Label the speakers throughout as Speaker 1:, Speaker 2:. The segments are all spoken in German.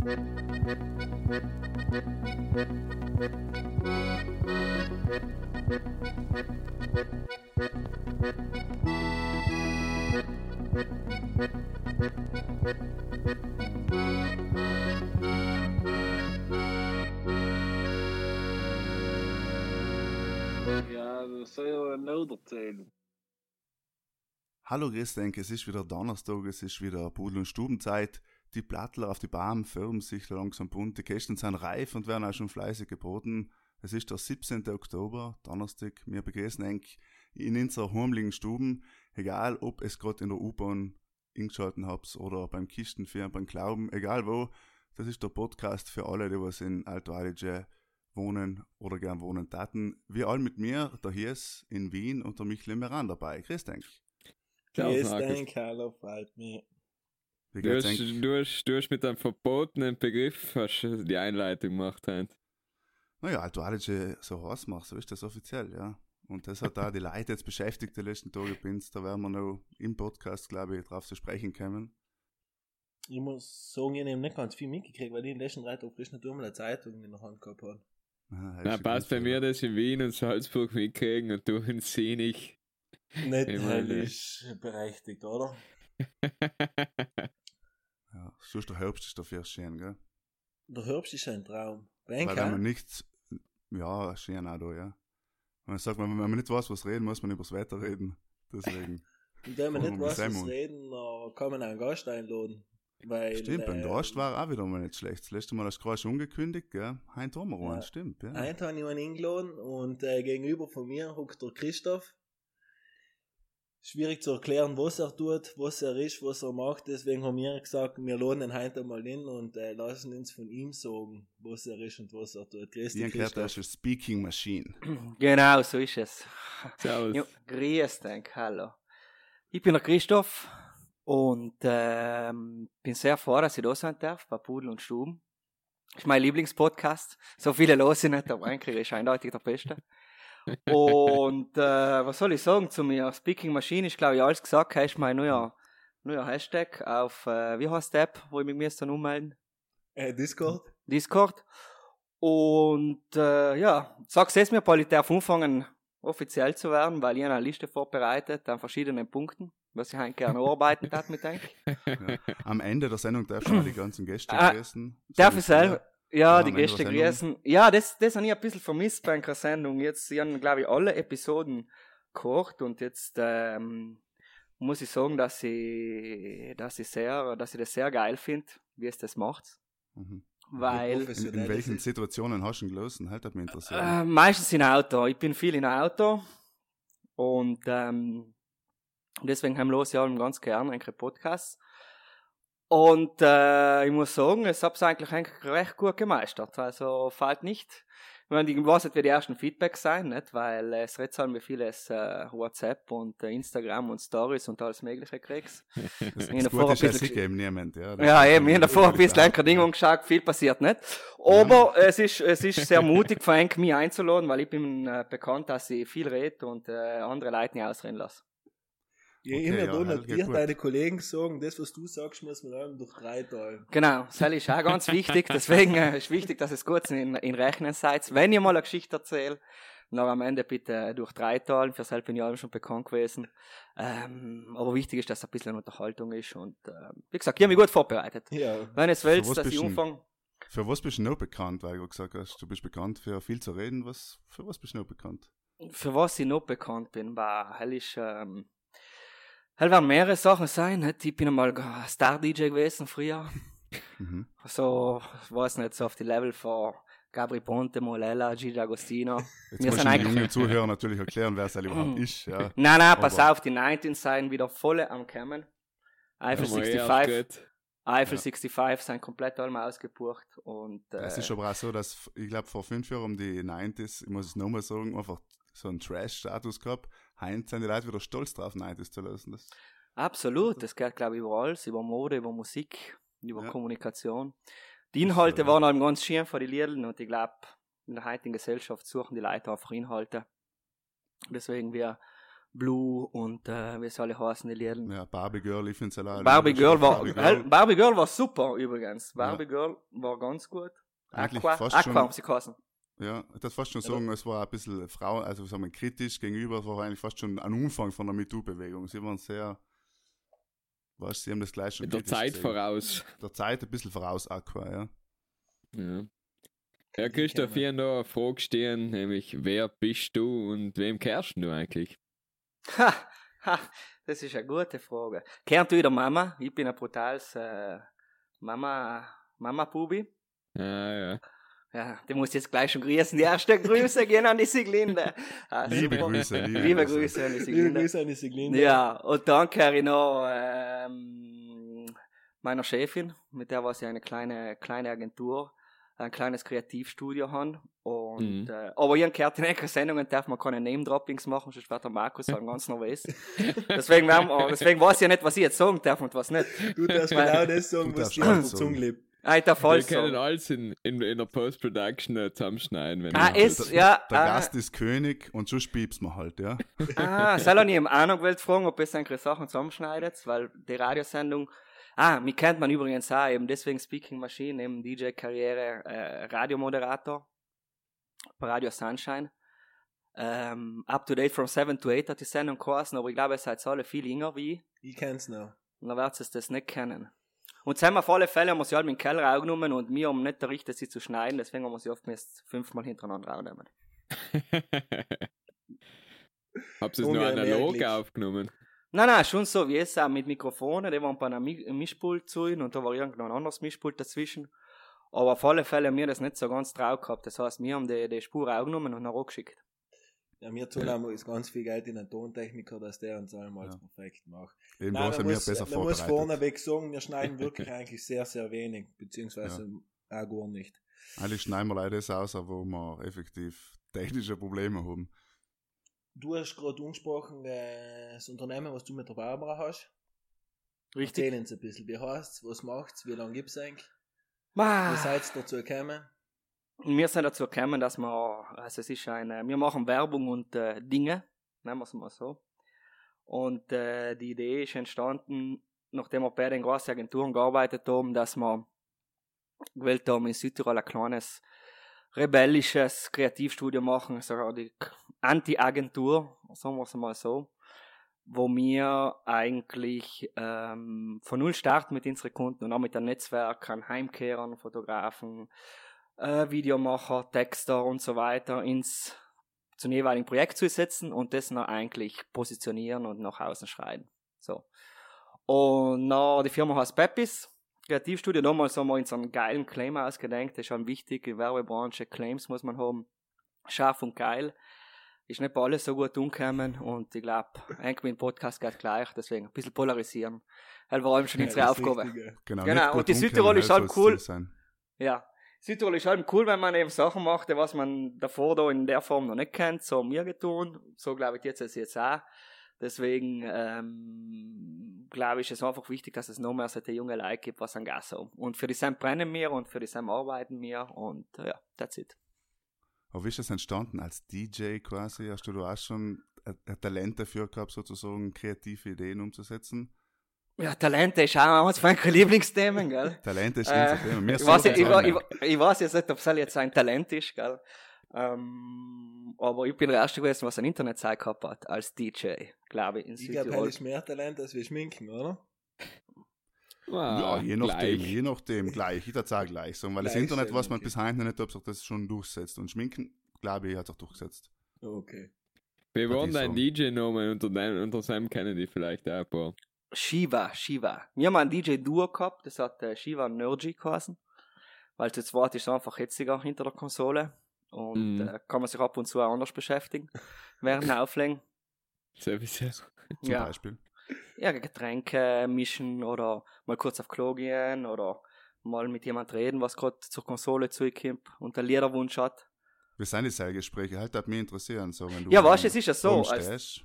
Speaker 1: Ja, das soll ja erzählen.
Speaker 2: Hallo, denk, es ist wieder Donnerstag, es ist wieder Pudel- und Stubenzeit. Die Plattler auf die Bahn firmen sich langsam bunt, die Kästen sind reif und werden auch schon fleißig geboten. Es ist der 17. Oktober, Donnerstag. Wir begrüßen eng in unserer heimlichen Stuben, egal ob es gerade in der U-Bahn eingeschalten habt oder beim Kistenfahren, beim Glauben, egal wo. Das ist der Podcast für alle, die was in Alto Adige wohnen oder gern wohnen taten. Wir alle mit mir, der Hies in Wien und der Michel im Iran dabei. Grüß.
Speaker 3: Ciao,
Speaker 1: Grüß dich, hallo, freut mich.
Speaker 2: Wie
Speaker 3: Du hast,
Speaker 2: denk?
Speaker 3: du, hast, du hast mit einem verbotenen Begriff hast du die Einleitung gemacht. Hein?
Speaker 2: Naja, Alto Adige, so heißt man, so ist das offiziell, ja. Und das hat da die Leute jetzt beschäftigt die letzten Tage, bin's. Da werden wir noch im Podcast, glaube ich, drauf zu sprechen kommen.
Speaker 1: Ich muss sagen, ich habe nicht ganz viel mitgekriegt, weil ich in den letzten drei Tagen frisch nicht einmal eine Zeitung in der Hand gehabt habe.
Speaker 2: Ah,
Speaker 3: Na,
Speaker 2: du
Speaker 3: passt bei
Speaker 2: gewusst,
Speaker 3: mir das in Wien und Salzburg mitkriegen und du in Sinich.
Speaker 1: Nicht höllisch berechtigt, oder?
Speaker 2: Ja, sonst der Herbst ist dafür schön, gell?
Speaker 1: Der Herbst ist ein Traum.
Speaker 2: Weil wenn man
Speaker 1: Benka,
Speaker 2: nicht, ja, schön auch da, ja. Man sagt, wenn man nicht weiß, was reden, muss man über das Wetter reden. Deswegen.
Speaker 1: und wenn man nicht weiß, was reden, dann kann man einen Gast einladen. Weil,
Speaker 2: stimmt, beim
Speaker 1: äh,
Speaker 2: Gast war auch wieder mal nicht schlecht. Das letzte Mal hast du gerade schon angekündigt, gell? Hein Tommeron,
Speaker 1: Ja.
Speaker 2: stimmt, ja.
Speaker 1: Einen habe ich einen eingeladen und äh, gegenüber von mir hockt der Christoph. Schwierig zu erklären, was er tut, was er ist, was er macht. Deswegen haben wir gesagt, wir laden ihn heute mal hin und äh, lassen uns von ihm sagen, was er ist und was er tut. Grüß
Speaker 2: Ich
Speaker 1: dich,
Speaker 2: das
Speaker 1: Christoph.
Speaker 2: ist eine Speaking Machine.
Speaker 4: Genau, so ist es.
Speaker 3: Servus.
Speaker 4: Ja, grüß dich, hallo. Ich bin der Christoph und ähm, bin sehr froh, dass ich da sein darf bei Pudel und Stuben. ist mein Lieblingspodcast. So viele los ich nicht, aber eigentlich ist eindeutig der beste. Und äh, was soll ich sagen zu mir? Speaking Machine ist, glaube ich, alles gesagt. Das ist mein neuer, neuer Hashtag auf, äh, wie heißt die App, wo ich mich dann ummelden?
Speaker 1: Äh, Discord?
Speaker 4: Discord. Und äh, ja, sag's es mir, Paul, ich darf anfangen, offiziell zu werden, weil ich eine Liste vorbereitet an verschiedenen Punkten, was ich eigentlich gerne arbeiten darf mit euch.
Speaker 2: Ja. Am Ende der Sendung darfst du mal die ganzen Gäste
Speaker 4: Ah,
Speaker 2: grüßen.
Speaker 4: Darf ich selber? Ja,
Speaker 2: Ja,
Speaker 4: die Gäste grüßen. Ja, das, das habe ich ein bisschen vermisst bei einer Sendung. Jetzt, ich habe, glaube ich, alle Episoden gehört und jetzt ähm, muss ich sagen, dass ich, dass ich sehr, dass ich das sehr geil finde, wie es das macht.
Speaker 2: Mhm.
Speaker 4: Weil,
Speaker 2: In, in welchen Situationen hast du ihn gelesen? Halt, hat mich interessiert.
Speaker 4: Äh, meistens in Auto. Ich bin viel in Auto. Und ähm, deswegen haben wir los ja ganz gern einen Podcast. Und äh, ich muss sagen, es hab's eigentlich, eigentlich recht gut gemeistert. Also fällt nicht. Ich meine, ich weiß nicht, wie die ersten Feedbacks sein, nicht? Weil äh, es redet halt mir vieles äh, WhatsApp und äh, Instagram und Stories und alles Mögliche kriegst.
Speaker 2: Das, das Gute ist ja
Speaker 4: ein bisschen-
Speaker 2: sicher eben niemand. Ja,
Speaker 4: Ja, eben, ich habe davor ein bisschen ein Ding angeschaut, viel passiert nicht. Aber es ist, es ist sehr mutig von Henk mich einzuladen, weil ich bin äh, bekannt, dass ich viel rede und äh, andere Leute nicht ausreden lasse.
Speaker 1: Ja,
Speaker 2: Okay,
Speaker 1: immer
Speaker 2: ja,
Speaker 1: da notiert
Speaker 2: ja, gut.
Speaker 1: deine Kollegen sagen, das, was du sagst, muss man dann durch drei teilen.
Speaker 4: Genau, das ist auch ganz wichtig. Deswegen äh, ist wichtig, dass es kurz in, in Rechnen seid. Wenn ihr mal eine Geschichte erzählt, noch am Ende bitte durch drei teilen. Für selbst bin ich auch schon bekannt gewesen. Ähm, aber wichtig ist, dass es ein bisschen Unterhaltung ist. Und äh, wie gesagt, ich habe mich gut vorbereitet.
Speaker 1: Ja.
Speaker 4: Wenn es willst, dass ich anfange.
Speaker 2: Für was bist du noch bekannt? Weil du gesagt hast, du bist bekannt für viel zu reden. Was, für was bist du noch bekannt?
Speaker 4: für was ich noch bekannt bin, war hell ist, ähm, hell werden mehrere Sachen sein. Nicht? Ich bin einmal Star-DJ gewesen früher.
Speaker 2: Mhm.
Speaker 4: So, ich weiß nicht, so auf die Level von Gabri Ponte, Molella, Gigi Agostino.
Speaker 2: Jetzt
Speaker 4: Wir sind
Speaker 2: den Zuhörern natürlich erklären, wer es überhaupt ist. Ja.
Speaker 4: Nein, nein, pass
Speaker 2: Aber-
Speaker 4: auf, die 19 seien wieder volle am Kommen. Eiffel
Speaker 3: Ja, mal eh
Speaker 4: 65,
Speaker 3: aufgeht.
Speaker 4: Eiffel
Speaker 2: Ja.
Speaker 4: 65 sind komplett einmal ausgebucht und äh,
Speaker 2: Es ist aber auch so, dass ich glaube, vor fünf Jahren um die 90s, ich muss es nochmal sagen, einfach so einen Trash-Status gehabt. Heinz sind die Leute wieder stolz drauf, 90s zu lösen. Das,
Speaker 4: Absolut, das geht glaube ich über alles, über Mode, über Musik, über
Speaker 2: Ja.
Speaker 4: Kommunikation. Die Inhalte
Speaker 2: ja.
Speaker 4: waren halt ganz schön von den Liedern und ich glaube, in der heutigen Gesellschaft suchen die Leute einfach Inhalte. Deswegen wir Blue und äh, wie sie alle heißen, die Lieder.
Speaker 2: Ja, Barbie Girl, ich finde es allein.
Speaker 4: Barbie Girl war,
Speaker 2: Barbie Girl.
Speaker 4: Barbie Girl war super übrigens. Barbie
Speaker 2: Ja.
Speaker 4: Girl war ganz gut.
Speaker 2: Eigentlich
Speaker 4: Aqua,
Speaker 2: fast
Speaker 4: Aqua
Speaker 2: schon-
Speaker 4: haben sie geheißen.
Speaker 2: Ja, das fast schon
Speaker 1: Ja,
Speaker 2: sagen, es war ein bisschen Frau, also sagen wir kritisch gegenüber, es war eigentlich fast schon ein Umfang von der MeToo-Bewegung. Sie waren sehr, was, sie haben das gleich schon
Speaker 3: Der Zeit
Speaker 2: gesehen.
Speaker 3: voraus.
Speaker 2: Der Zeit ein bisschen voraus, Aqua, ja.
Speaker 3: Ja. Ja, Christoph, hier noch eine Frage stehen, nämlich wer bist du und wem kehrst du eigentlich?
Speaker 4: Ha, ha, das ist eine gute Frage. Du wieder Mama? Ich bin ein brutales äh, Mama, Mama-Pubi.
Speaker 3: Ja, ja.
Speaker 4: Ja, die muss jetzt gleich schon grüßen. Die erste Grüße gehen an die Siglinde. Ah,
Speaker 2: Liebe. Grüße, liebe,
Speaker 4: Liebe
Speaker 2: Grüße.
Speaker 4: Grüße an die
Speaker 1: Liebe
Speaker 4: Siglinde.
Speaker 1: Grüße an die Siglinde.
Speaker 4: Ja, und dann kehre ich noch ähm, meiner Chefin, mit der was ich eine kleine, kleine Agentur, ein kleines Kreativstudio haben. Und,
Speaker 3: Mhm.
Speaker 4: äh, aber ich gehört in einigen Sendungen darf man keine Name-Droppings machen, sonst wird der Markus halt ganz nervös. deswegen, wir, deswegen weiß ich ja nicht, was ich jetzt sagen darf und was nicht.
Speaker 1: Du darfst genau das sagen,
Speaker 2: Du
Speaker 1: was dir auf der
Speaker 2: sagen.
Speaker 1: Zunge lebt.
Speaker 4: Ich darf
Speaker 3: Wir können alles in, in, in der Post-Production äh, zusammenschneiden. Wenn
Speaker 4: Ah,
Speaker 3: ihr
Speaker 4: ist, ja,
Speaker 2: Der
Speaker 4: ah,
Speaker 2: Gast ist König und so spiebst man halt, ja.
Speaker 4: Ah, soll nicht im Ahnung gewählt fragen, ob es eigentlich Sachen zusammenschneidet, weil die Radiosendung, ah, mich kennt man übrigens auch, eben deswegen Speaking Machine, eben DJ-Karriere, äh, Radiomoderator, bei Radio Sunshine. Ähm, up to date from 7 to 8 hat die Sendung geheißen, aber ich glaube, ihr seid alle viel jünger wie ich,
Speaker 1: Ich kenn's noch.
Speaker 4: und dann werdet ihr das nicht kennen. Und jetzt haben wir auf alle Fälle, haben wir sie halt mit dem Keller aufgenommen und wir haben nicht errichtet, sie zu schneiden, deswegen haben wir sie oft erst fünfmal hintereinander aufgenommen.
Speaker 3: Habt ihr es nur analog aufgenommen?
Speaker 4: Nein, nein, schon so wie es auch mit Mikrofonen, die waren bei einem Mi- Mischpult zu ihnen und da war irgendein anderes Mischpult dazwischen. Aber auf alle Fälle haben wir das nicht so ganz drauf gehabt. Das heißt, wir haben die, die Spur aufgenommen und nachher geschickt.
Speaker 1: Ja, wir tun auch ist ganz viel Geld in einen Tontechniker, dass der uns allemal
Speaker 2: Ja.
Speaker 1: perfekt macht.
Speaker 2: Eben
Speaker 1: Nein,
Speaker 2: es ja
Speaker 1: man
Speaker 2: mir
Speaker 1: muss,
Speaker 2: besser
Speaker 1: man muss vorneweg sagen, wir schneiden wirklich eigentlich sehr, sehr wenig, beziehungsweise auch gar nicht.
Speaker 2: Eigentlich schneiden wir leider das aus, wo wir effektiv technische Probleme haben.
Speaker 1: Du hast gerade angesprochen, äh, das Unternehmen, was du mit der Barbara hast.
Speaker 4: Richtig?
Speaker 1: Erzähl uns ein bisschen, wie heißt's, was macht's, wie lange gibt's eigentlich?
Speaker 4: Ah,
Speaker 1: Wie seid ihr dazu gekommen?
Speaker 4: Wir sind dazu gekommen, dass wir, also es ist eine, wir machen Werbung und äh, Dinge, nennen wir es mal so. Und äh, die Idee ist entstanden, nachdem wir bei den großen Agenturen gearbeitet haben, dass wir gewählt haben, in Südtirol ein kleines rebellisches Kreativstudio machen, sogar die Anti-Agentur, sagen wir es mal so, wo wir eigentlich ähm, von null starten mit unseren Kunden und auch mit einem Netzwerk an Heimkehrern, Fotografen, äh, Videomacher, Texter und so weiter ins zum jeweiligen Projekt zu setzen und das dann eigentlich positionieren und nach außen schreien. So. Und na, die Firma heißt Peppis. Kreativstudio, damals haben wir uns einen geilen Claim ausgedenkt. Das ist schon wichtig in der Werbebranche. Claims muss man haben. Scharf und geil. Ist nicht bei alles so gut umgekommen und ich glaube, eigentlich mit dem Podcast geht gleich, deswegen ein bisschen polarisieren. Das war eben schon unsere
Speaker 1: Ja, das
Speaker 4: Aufgabe.
Speaker 1: Richtige.
Speaker 2: Genau,
Speaker 4: Genau, und die Südtirol ist halt
Speaker 2: das
Speaker 4: cool. Ja. Südtirol ist halt cool, wenn man eben Sachen macht, was man davor da in der Form noch nicht kennt. So haben wir getan. So glaube ich jetzt es jetzt auch. Deswegen ähm, glaube ich, ist es einfach wichtig, dass es noch mehr solche junge Leute gibt, was an Gas haben. Und für die Sam brennen wir und für die Sam arbeiten wir und äh, ja, that's it.
Speaker 2: Aber wie ist das entstanden? Als DJ quasi? Hast du auch schon ein, ein Talent dafür gehabt, sozusagen kreative Ideen umzusetzen?
Speaker 4: Ja, Talente ist auch eines meiner Lieblingsthemen, gell?
Speaker 2: Talent ist
Speaker 4: Äh,
Speaker 2: unser Thema. Wir
Speaker 4: ich, weiß, ich, ich, ich, weiß jetzt nicht, ob es jetzt ein Talent ist, gell? Ähm, aber ich bin der Erste gewesen, was eine Internetseite gehabt hat, als DJ, glaube ich, in
Speaker 1: Ich glaube,
Speaker 4: Südtirol.
Speaker 1: er ist mehr Talent als wir schminken, oder?
Speaker 2: Ja,
Speaker 3: Ah,
Speaker 2: je nachdem,
Speaker 3: gleich.
Speaker 2: je nachdem, gleich. Ich würde auch gleich sagen, weil das
Speaker 1: Gleich
Speaker 2: Internet,
Speaker 1: sein,
Speaker 2: was man bis heute nicht, ob sich das schon durchsetzt. Und Schminken, glaube ich, hat sich durchgesetzt.
Speaker 1: Okay.
Speaker 3: Wir
Speaker 2: Würde
Speaker 3: waren
Speaker 2: ich
Speaker 3: dein
Speaker 2: sagen.
Speaker 3: DJ-Namen unter, dein- unter Sam Kennedy vielleicht auch ein paar.
Speaker 4: Shiva, Shiva. Wir haben einen DJ-Duo gehabt, das hat äh, Shiva Nergy geheißen. Weil zu zweit ist es einfach hitziger hinter der Konsole. Und
Speaker 3: Mhm.
Speaker 4: äh, kann man sich ab und zu auch anders beschäftigen. Während dem Auflegen.
Speaker 3: Sowieso.
Speaker 2: Zum
Speaker 4: Ja.
Speaker 2: Beispiel.
Speaker 4: Ja, Getränke mischen oder mal kurz auf Klo gehen oder mal mit jemand reden, was gerade zur Konsole zukommt und einen Liederwunsch hat.
Speaker 2: Wir sind die Seilgespräche, halt, das mich interessieren. So, wenn du
Speaker 4: Ja, weißt du, es ist ja so, als-.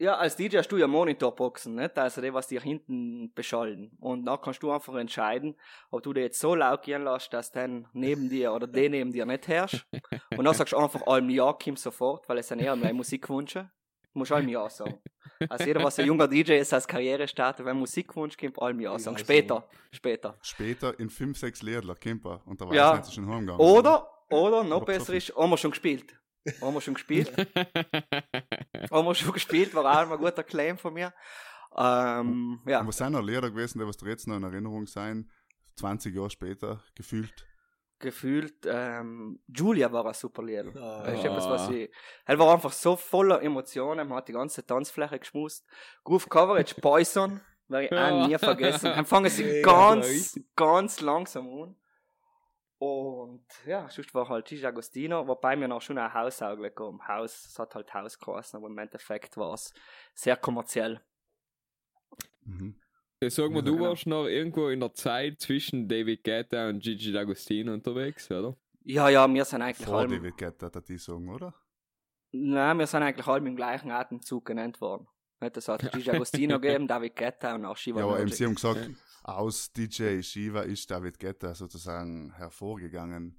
Speaker 4: Ja, als DJ hast du ja Monitorboxen, nicht? Also die, was dir hinten beschallen. Und dann kannst du einfach entscheiden, ob du dir jetzt so laut gehen lässt, dass dann neben dir oder den neben dir nicht herrscht. Und dann sagst du einfach allem Ja, Kim sofort, weil es sind eher meine Musikwünsche. Muss allem Ja sagen. Also jeder, was ein junger DJ ist, als Karriere startet, wenn Musikwunsch kommt, allem Ja sagen.
Speaker 1: Ja,
Speaker 4: Später, später.
Speaker 2: Später in 5, 6 Liedler, Kimper. Und da war
Speaker 4: Ja.
Speaker 2: schon heimgegangen.
Speaker 4: Oder, oder, noch besser ist, haben wir schon gespielt. Haben wir schon gespielt. haben wir schon gespielt, war auch ein guter Claim von mir. Ähm, ja.
Speaker 2: Und was sind noch Lieder gewesen, die was dir jetzt noch in Erinnerung sein? 20 Jahre später, gefühlt.
Speaker 4: gefühlt, ähm, Julia war ein super Lied.
Speaker 1: Ah.
Speaker 4: Das ist etwas, was ich, er war einfach so voller Emotionen, man hat die ganze Tanzfläche geschmust. Groove Coverage, Poison, werde ich auch nie vergessen. Dann fangen sie ganz, ganz langsam an. Und ja, sonst war halt Gigi Agostino, wobei mir noch schon ein Hausauge gekommen. Haus, es hat halt Haus geheißen, aber im Endeffekt war es sehr kommerziell.
Speaker 2: Mhm.
Speaker 3: Ja, Sag mal,
Speaker 2: Ja,
Speaker 3: du
Speaker 4: genau.
Speaker 3: warst noch irgendwo in der Zeit zwischen David Guetta und Gigi D'Agostino unterwegs, oder?
Speaker 4: Ja, ja, wir sind eigentlich
Speaker 2: Vor
Speaker 4: halb,
Speaker 2: David Guetta, hat die sagen, oder?
Speaker 4: nein, wir sind eigentlich halb im gleichen Atemzug genannt worden. Das hat Gigi Agostino gegeben, David Guetta und auch Shiva
Speaker 2: Ja, aber sie haben gesagt, aus DJ Shiva ist David Guetta sozusagen hervorgegangen.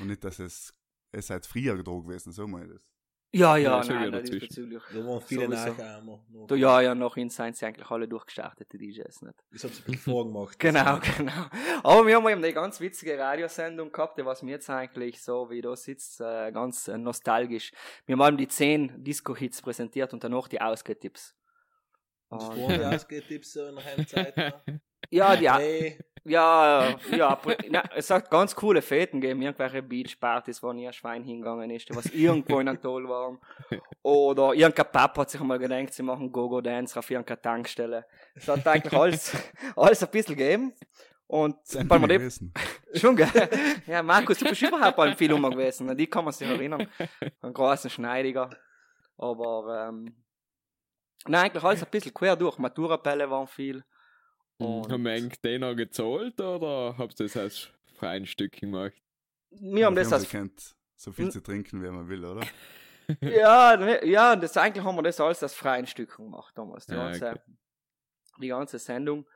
Speaker 2: Und nicht, dass es, es seid früher gedroht gewesen, so meine ich das.
Speaker 4: Ja,
Speaker 3: Ja,
Speaker 4: ja, nein, nein, diesbezüglich.
Speaker 1: Da waren viele
Speaker 4: Sowieso.
Speaker 1: Nachahmer. noch.
Speaker 4: Du, ja, ja, nach ihnen sind sie eigentlich alle durchgestartete DJs, nicht?
Speaker 1: Das hat sie ein bisschen vorgemacht.
Speaker 4: Genau, genau. Aber wir haben eben eine ganz witzige Radiosendung gehabt, die was mir jetzt eigentlich so, wie du sitzt, äh, ganz äh, nostalgisch. Wir haben die zehn Disco-Hits präsentiert und danach die Ausgetipps.
Speaker 1: Und
Speaker 4: Und-
Speaker 1: vorher ausgetippt so in der Heimzeit.
Speaker 4: Ja, die,
Speaker 1: Hey,
Speaker 4: Ja, ja, ja, es hat ganz coole Feten gegeben, irgendwelche Beachpartys, wo nie ein Schwein hingegangen ist, die was irgendwo in einem Toll waren. Oder irgendein Papa hat sich einmal gedacht, sie machen Go-Go-Dance auf irgendeiner Tankstelle. Es hat eigentlich alles, alles ein bisschen gegeben. Und
Speaker 2: die, gewesen.
Speaker 4: schon, gell? Ja, Markus, du bist überhaupt beim Film gewesen, an die kann man sich erinnern. Ein großen Schneidiger. Aber, ähm, nein, eigentlich alles ein bisschen quer durch. Maturapelle waren viel. Und-
Speaker 3: Haben wir eigentlich den noch gezahlt oder habt ihr das als freien Stück gemacht?
Speaker 4: Wir haben das als
Speaker 2: kennt so viel zu trinken, wie man will, oder?
Speaker 4: Ja, ne, ja, das eigentlich haben wir das alles als freien Stück gemacht damals. Die,
Speaker 3: Ah,
Speaker 4: ganze,
Speaker 3: okay.
Speaker 4: die ganze Sendung.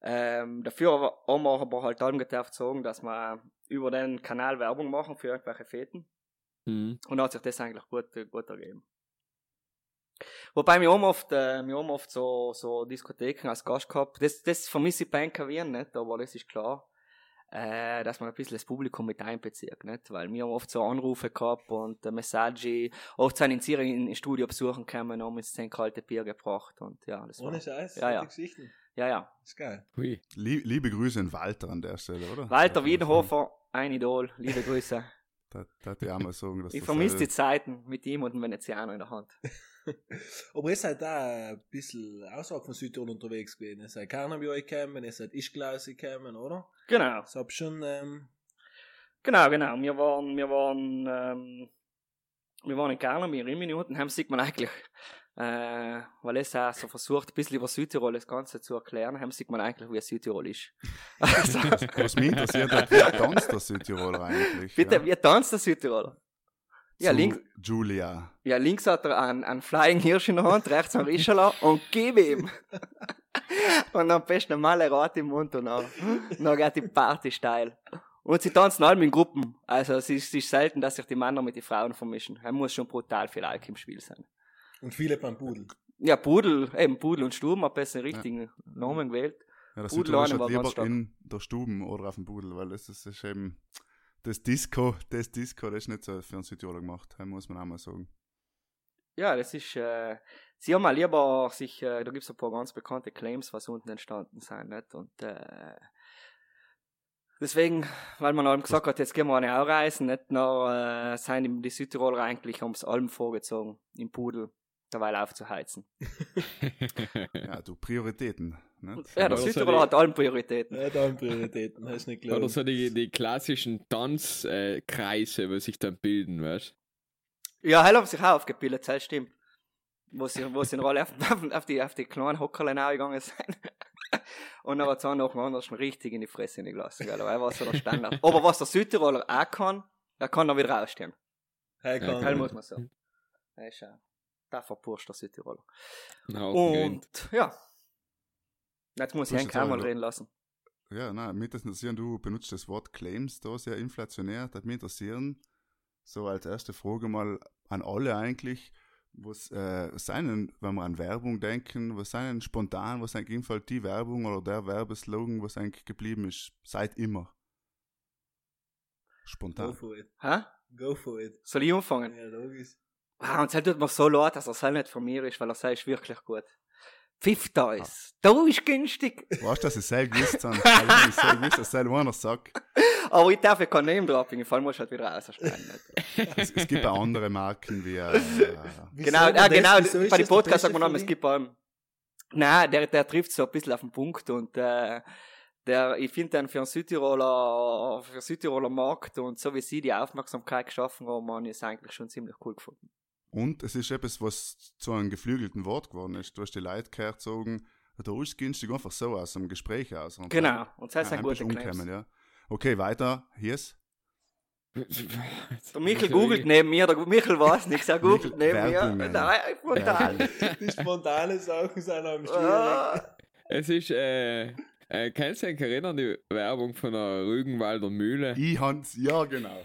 Speaker 4: Ähm, dafür haben wir aber halt allem gedacht sagen, dass wir über den Kanal Werbung machen für irgendwelche Feten.
Speaker 3: Mhm.
Speaker 4: Und da hat sich das eigentlich gut, gut ergeben. Wobei wir haben oft, äh, wir haben oft so, so Diskotheken als Gast gehabt. Das, das vermisse ich bei NKW nicht, aber das ist klar, äh, dass man ein bisschen das Publikum mit einbezieht, nicht? Weil wir haben oft so Anrufe gehabt und äh, Message, oft sind in Zürich in, in Studio besuchen gekommen, haben uns zehn kalte Bier gebracht und ja, das war,
Speaker 1: ohne Scheiß.
Speaker 4: Ja, ja.
Speaker 1: Die Geschichten.
Speaker 4: ja, ja.
Speaker 1: ist geil.
Speaker 3: Hui.
Speaker 2: Lie liebe Grüße an Walter an der Stelle, oder?
Speaker 4: Walter Wiedenhofer, ein Idol, liebe Grüße.
Speaker 2: Da, da hätte ich auch mal sagen, dass
Speaker 4: Ich
Speaker 2: das
Speaker 4: vermisse die Zeiten mit ihm und dem Venezianer in der Hand.
Speaker 1: Aber ihr seid da ein bisschen außerhalb von Südtirol unterwegs gewesen. Ihr seid Carnaby gekommen, ihr seid Ischglaus gekommen, oder?
Speaker 4: Genau.
Speaker 1: Das hab schon, ähm,
Speaker 4: Genau, genau. Wir waren, wir waren, ähm, wir waren in Karlami in Rimini und haben sieht man eigentlich, äh, weil es auch so versucht, ein bisschen über Südtirol das Ganze zu erklären, haben sieht man eigentlich, wie Südtirol ist. Also,
Speaker 2: Was mich interessiert wie tanzt der Südtiroler eigentlich?
Speaker 4: bitte,
Speaker 2: ja?
Speaker 4: wie tanzt der Südtiroler? Ja, links,
Speaker 2: Julia.
Speaker 4: ja, links hat er einen, einen Flying Hirsch in der Hand, rechts einen Rischala und gib ihm. und am besten Malerot im Mund und dann, dann geht die Party steil. Und sie tanzen alle in Gruppen. Also es ist, es ist selten, dass sich die Männer mit den Frauen vermischen. Da muss schon brutal viel Alk im Spiel sein.
Speaker 1: und viele beim Pudel.
Speaker 4: Ja, Pudel, eben Pudel und Sturm, hab besser den richtigen Namen gewählt.
Speaker 2: Ja, der
Speaker 4: Pudel
Speaker 2: ist
Speaker 4: war
Speaker 2: halt
Speaker 4: ganz
Speaker 2: lieber
Speaker 4: stark.
Speaker 2: in der Stuben oder auf dem Pudel, weil das ist, ist eben das Disco, das Disco, das ist nicht so für einen Südtiroler gemacht, muss man auch mal sagen.
Speaker 4: Ja, das ist, äh, sie haben mal lieber sich, äh, da gibt's ein paar ganz bekannte Claims, was unten entstanden sind, nicht? Und, äh, deswegen, weil man allem gesagt hat, jetzt gehen wir eine Ausreisen, nicht? Noch, äh, sind die- die Südtiroler eigentlich ums Alm vorgezogen, im Pudel, derweil aufzuheizen.
Speaker 2: Ja, du Prioritäten. Nicht?
Speaker 4: Ja, der
Speaker 3: Oder so
Speaker 4: Südtiroler
Speaker 3: die-
Speaker 4: hat allen Prioritäten.
Speaker 1: Ja, da haben Prioritäten, hast nicht
Speaker 3: Oder
Speaker 1: geglaubt.
Speaker 3: so die, die klassischen Tanzkreise, äh, wo sich dann bilden, weißt
Speaker 4: Ja, heil haben sich auch aufgebildet, das stimmt. Wo sie, wo sie Rolle auf, auf, auf die, auf die kleinen Hockerlein gegangen sind. Und dann hat es auch noch mal anders richtig in die Fresse gelassen, gell. Aber er war so der Standard. Aber was der Südtiroler auch kann, da kann er wieder rausstehen.
Speaker 1: Hey,
Speaker 3: Ja,
Speaker 1: kann
Speaker 3: geil.
Speaker 4: muss man sagen. Er ist ja, da verpurscht der Südtiroler.
Speaker 3: Ja,
Speaker 4: Und, ja. Jetzt muss ich
Speaker 2: hast
Speaker 4: einen
Speaker 2: jetzt
Speaker 4: kein
Speaker 2: auch
Speaker 4: mal
Speaker 2: noch-
Speaker 4: reden lassen.
Speaker 2: Ja, nein, mich das interessieren, du benutzt das Wort Claims da sehr inflationär, das mich interessieren, so als erste Frage mal an alle eigentlich, Was äh, seien, wenn wir an Werbung denken, was seien spontan, was eigentlich jedenfalls die Werbung oder der Werbeslogan, was eigentlich geblieben ist, seit immer?
Speaker 1: Go
Speaker 2: Spontan.
Speaker 1: for it.
Speaker 4: Hä?
Speaker 1: Go for it.
Speaker 4: Soll ich anfangen?
Speaker 1: Ja, logisch.
Speaker 4: Ah, und es tut mir so leid, dass er es nicht von mir ist, weil er sagt, ist wirklich gut. Pfiff da ist. Da ist günstig.
Speaker 2: Weißt du, dass ich selber gewusst habe? Ich ich selber gewusst, dass selber einer sagt.
Speaker 4: Aber ich darf ja kein Name-Dropping, im Fall muss ich halt wieder rausschneiden.
Speaker 2: Es, es gibt auch andere Marken wie. Äh,
Speaker 4: genau,
Speaker 1: das-
Speaker 4: genau, bei den Podcasts sagt man auch,
Speaker 1: für
Speaker 4: es gibt ähm, Nein, der, der trifft so ein bisschen auf den Punkt und äh, der, ich finde dann für einen Südtiroler, für einen Südtiroler Markt und so wie sie die Aufmerksamkeit geschaffen haben, habe ich es eigentlich schon ziemlich cool gefunden.
Speaker 2: Und es ist etwas, was zu einem geflügelten Wort geworden ist. Du hast die Leute gehört sagen, da ist günstig einfach so aus dem Gespräch aus. Und
Speaker 4: Genau, und das sind
Speaker 2: ein bisschen
Speaker 4: gute Claims.
Speaker 2: umkommen, ja. Okay, weiter. Hier ist.
Speaker 4: Der Michel googelt neben mir, der Michel weiß nichts, er googelt neben
Speaker 2: Werbung,
Speaker 4: mir. Nein, brutal.
Speaker 1: Die spontanen Sachen sind am.
Speaker 4: Ah,
Speaker 3: Es ist, äh, äh, kannst du dich erinnern, die Werbung von der Rügenwalder Mühle?
Speaker 2: Ich Hans, ja genau.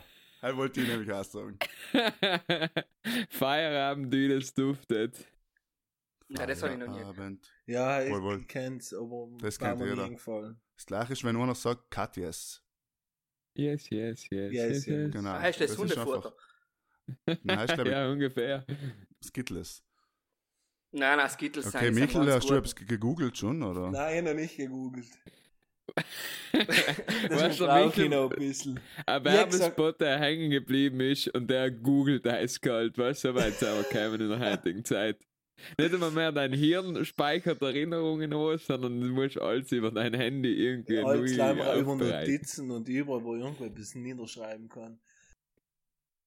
Speaker 2: Das wollte ich nämlich auch sagen.
Speaker 3: Feierabend, wie das duftet.
Speaker 4: Ja, das habe ich noch nie.
Speaker 1: Ja, ich
Speaker 2: Wohl, wohl.
Speaker 1: kenn's, aber
Speaker 2: Das kennt jeder.
Speaker 1: eingefallen.
Speaker 2: Das gleiche ist, wenn einer sagt, Katjes.
Speaker 3: Yes, yes, yes,
Speaker 1: Yes,
Speaker 3: yes, yes.
Speaker 2: Genau.
Speaker 4: Ah, Heißt das
Speaker 2: ist
Speaker 4: Hundefutter?
Speaker 2: einfach- Nein, glaube ich
Speaker 3: ja, ungefähr.
Speaker 2: Skittles.
Speaker 4: Nein, nein, Skittles
Speaker 2: Okay, Michel, hast du gegoogelt schon, oder?
Speaker 1: Nein, ich noch nicht gegoogelt.
Speaker 3: weißt
Speaker 1: Das
Speaker 3: du, Michel,
Speaker 1: noch ein bisschen.
Speaker 3: ein Werbespot, der hängen geblieben ist und der googelt eiskalt, weißt du, so weit sind wir gekommen in der heutigen Zeit. Nicht immer mehr dein Hirn speichert Erinnerungen aus, sondern du musst alles über dein Handy irgendwie
Speaker 1: Alles
Speaker 3: neu
Speaker 1: leider über. Notizen und überall, wo ich irgendwo ein bisschen niederschreiben kann.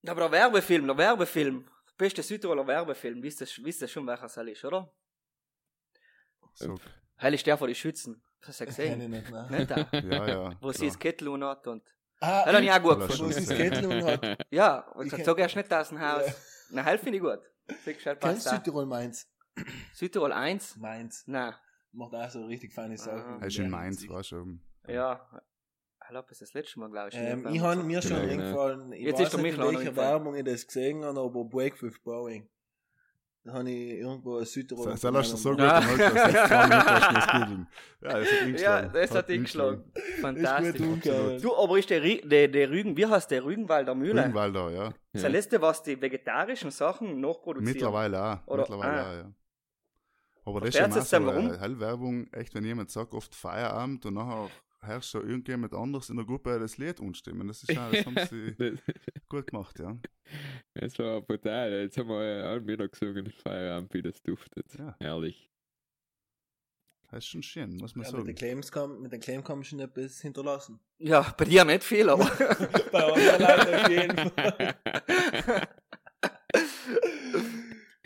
Speaker 4: Aber der Werbefilm, der Werbefilm, der beste Südtiroler Werbefilm, wisst ihr wisst ihr schon, welcher es ist, oder?
Speaker 2: So,
Speaker 4: ist der von den Schützen. Das hast du
Speaker 1: Kenn
Speaker 4: gesehen?
Speaker 1: ich nicht, nein.
Speaker 4: Nicht der?
Speaker 2: ja, ja.
Speaker 4: Wo sie
Speaker 2: klar.
Speaker 4: das Kettel hat und.
Speaker 1: Ah,
Speaker 4: Das habe ich auch gut
Speaker 2: Oder
Speaker 1: wo
Speaker 4: gefunden.
Speaker 1: sie das. Kettel hat.
Speaker 4: Ja, und
Speaker 1: Ich
Speaker 4: ich sag,
Speaker 1: kenn-
Speaker 4: so gehst du nicht aus dem Haus. Na, helf finde ich gut. Du,
Speaker 1: Kennst
Speaker 4: passt
Speaker 1: du
Speaker 4: da.
Speaker 1: Südtirol Mainz?
Speaker 4: Südtirol 1?
Speaker 1: Mainz.
Speaker 4: Nein.
Speaker 1: Macht auch so richtig feine Sachen.
Speaker 2: Er ist in Mainz, war schon.
Speaker 4: Ja. Ich glaube, das ist das letzte Mal, glaube ich.
Speaker 1: Ähm, ich habe mir schon
Speaker 3: Genau,
Speaker 1: eingefallen, ich
Speaker 4: Jetzt
Speaker 1: weiß
Speaker 4: ist der
Speaker 1: nicht, in welcher. Werbung ich das gesehen habe, aber Break with Boeing. Habe ich irgendwo ein Südtirol.
Speaker 2: Das hast du so gut
Speaker 4: Ja.
Speaker 2: du Minuten hast. Ja, das hat eingeschlagen.
Speaker 4: Ja, das hat
Speaker 2: eingeschlagen.
Speaker 4: eingeschlagen. Fantastisch. Du, aber ist der, der, der Rügen, wie heißt der Rügenwalder Mühle?
Speaker 2: Rügenwalder, ja.
Speaker 4: Das letzte, was die vegetarischen Sachen nachproduzieren.
Speaker 2: Mittlerweile auch.
Speaker 4: Oder-
Speaker 2: Mittlerweile
Speaker 4: ah.
Speaker 2: auch, ja. Aber das ist ja
Speaker 4: dann,
Speaker 2: eine Hellwerbung, echt, wenn jemand sagt, oft Feierabend und nachher herrscht so irgendjemand anders in der Gruppe das Lied umstimmen. Das ist ja, das haben sie gut gemacht, ja.
Speaker 3: das war brutal. Jetzt haben wir alle wieder gesungen, Feierabend, wie das duftet.
Speaker 2: Ja.
Speaker 3: Herrlich.
Speaker 2: Das ist schon schön, muss man
Speaker 1: Ja, mit, den
Speaker 2: sagen.
Speaker 1: Claims kann, mit den Claim kann man schon etwas hinterlassen.
Speaker 4: Ja, bei dir nicht viel, aber.
Speaker 1: Bei anderen Leuten auf jeden Fall.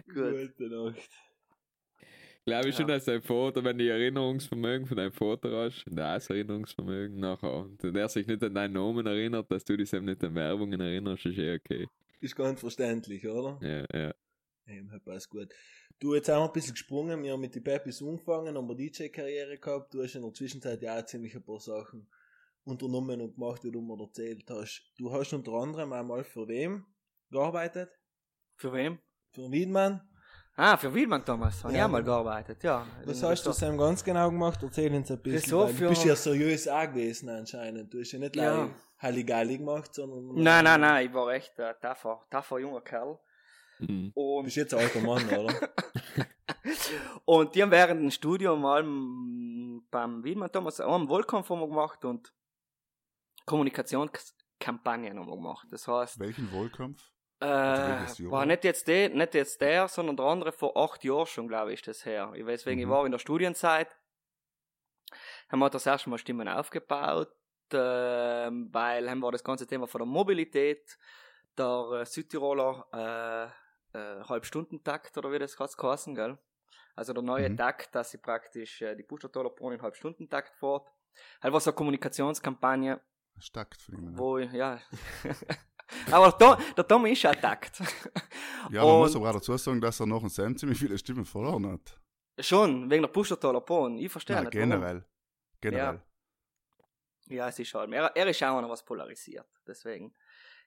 Speaker 4: Gut.
Speaker 1: Gute Nacht.
Speaker 3: Glaube ich
Speaker 4: Ja.
Speaker 3: schon, dass dein Vater, wenn du Erinnerungsvermögen von deinem Vater hast, das Erinnerungsvermögen nachher, und der sich nicht an deinen Namen erinnert, dass du dich eben nicht an Werbungen erinnerst, ist eh okay.
Speaker 1: Ist ganz verständlich, oder?
Speaker 3: Ja, ja.
Speaker 1: Eben, hat passt gut. Du, jetzt haben wir ein bisschen gesprungen. Wir haben mit den Peppis angefangen, haben eine DJ-Karriere gehabt. Du hast in der Zwischenzeit ja auch ziemlich ein paar Sachen unternommen und gemacht, wie du mir erzählt hast. Du hast unter anderem einmal für wem gearbeitet?
Speaker 4: Für wem?
Speaker 1: Für Wiedmann.
Speaker 4: Ah, für Wiedmann Thomas. Habe ich
Speaker 1: Ja,
Speaker 4: auch mal gearbeitet, ja.
Speaker 1: Was hast du. Sam ganz genau gemacht? Erzähl uns ein bisschen.
Speaker 4: Für-
Speaker 1: Du bist ja seriös auch gewesen anscheinend. Du hast ja nicht
Speaker 4: Ja.
Speaker 1: Halligalli gemacht, sondern...
Speaker 4: Nein, nein, nein, ich war echt ein taffer, taffer junger Kerl.
Speaker 3: Mhm.
Speaker 1: Du
Speaker 4: Und,
Speaker 1: bist jetzt ein alter Mann, oder?
Speaker 4: und die haben während dem Studium mal beim Wiedmann Thomas auch einen haben wir gemacht und Kommunikationskampagnen haben wir gemacht. Das heißt,
Speaker 2: Welchen Wohlkampf?
Speaker 4: Äh, war nicht jetzt, der, nicht jetzt der, sondern der andere vor acht Jahren schon, glaube ich, ist das her. Ich weiß, wegen, ich
Speaker 2: Mhm.
Speaker 4: war in der Studienzeit, haben wir das erste Mal Stimmen aufgebaut, ähm, weil haben wir das ganze Thema von der Mobilität, der äh, Südtiroler äh, äh, Halbstundentakt oder wie das heißt, geheißen, gell? Also der neue
Speaker 2: Mhm.
Speaker 4: Takt, dass sie praktisch äh, die Pustertaler Bahn in Halbstundentakt fährt. Halt war so eine Kommunikationskampagne,
Speaker 2: Stackt von ihm. ne?
Speaker 4: wo, ich- ja. aber der, Tom- der Tom ist ja Takt.
Speaker 2: Ja, man muss aber auch dazu sagen, dass er noch ein Sam ziemlich viele Stimmen verloren hat.
Speaker 4: Schon, wegen der Pustertaler Bahn. Ich verstehe
Speaker 2: Nein,
Speaker 4: nicht. warum.
Speaker 2: generell. Generell.
Speaker 4: Ja, es ist halt. Er, er ist auch einer, was polarisiert. Deswegen.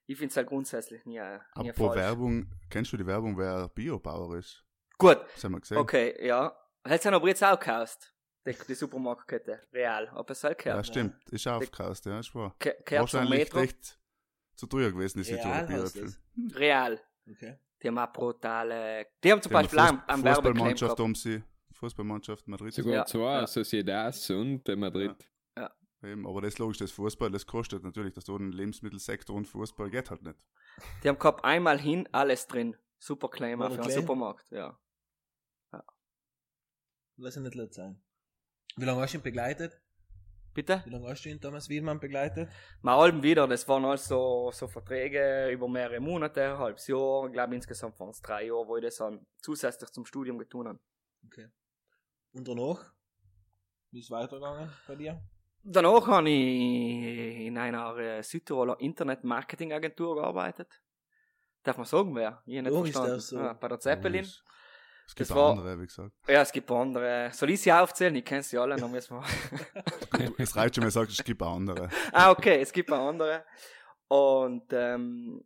Speaker 4: Ich finde es halt grundsätzlich nie, nie
Speaker 2: Apropos
Speaker 4: falsch.
Speaker 2: Werbung, kennst du die Werbung, wer Biobauer ist?
Speaker 4: Gut,
Speaker 2: Das haben wir gesehen.
Speaker 4: okay, ja. Hättest du aber jetzt auch gekauft? Die, die Supermarktkette. Real. Ob es halt
Speaker 2: Ja,
Speaker 4: gehört.
Speaker 2: stimmt. Ist auch aufgekauft, ja, ist wahr.
Speaker 4: Ke- Gehört
Speaker 2: Wahrscheinlich
Speaker 4: Metro.
Speaker 2: echt zu teuer gewesen, die
Speaker 1: Real
Speaker 2: Südtirol
Speaker 1: heißt
Speaker 2: Bioäpfel.
Speaker 1: das.
Speaker 4: Real.
Speaker 1: Okay.
Speaker 4: Die haben auch brutale. Die haben zum
Speaker 2: Die haben
Speaker 4: Beispiel auch
Speaker 2: Fuß-
Speaker 4: am
Speaker 2: Fußballmannschaft um sie. Fußballmannschaft Madrid.
Speaker 3: Sogar
Speaker 4: Ja,
Speaker 3: zwei,
Speaker 4: ja.
Speaker 3: Sociedad und der Madrid.
Speaker 2: Eben, aber das ist logisch, das Fußball, das kostet natürlich, dass du den Lebensmittelsektor und Fußball geht halt nicht.
Speaker 4: Die haben gehabt einmal hin alles drin. Super Claim
Speaker 1: War
Speaker 4: für einen? Supermarkt, ja.
Speaker 1: Lass ihn nicht laut sein. Wie lange hast du ihn begleitet?
Speaker 4: Bitte?
Speaker 1: Wie lange hast du ihn Thomas Wiedmann begleitet?
Speaker 4: Mal allem wieder, das waren also so Verträge über mehrere Monate, ein halbes Jahr, ich glaube insgesamt waren es drei Jahre, wo ich das dann zusätzlich zum Studium getan habe.
Speaker 1: Okay. Und danach? Wie ist es weitergegangen bei dir?
Speaker 4: Danach habe ich in einer Südtiroler Internet-Marketing-Agentur gearbeitet. Darf man sagen, wer? Ich nicht
Speaker 1: Logisch,
Speaker 4: verstanden.
Speaker 1: darfst du.
Speaker 4: Ah, bei der Zeppelin.
Speaker 2: Es es gibt
Speaker 4: war-
Speaker 2: andere, wie gesagt.
Speaker 4: Ja, es gibt andere. Soll ich sie aufzählen? Ich kenne sie alle, dann müssen wir.
Speaker 2: Es reicht schon, wenn du sagst, es gibt andere.
Speaker 4: ah, okay, es gibt andere. Und ähm,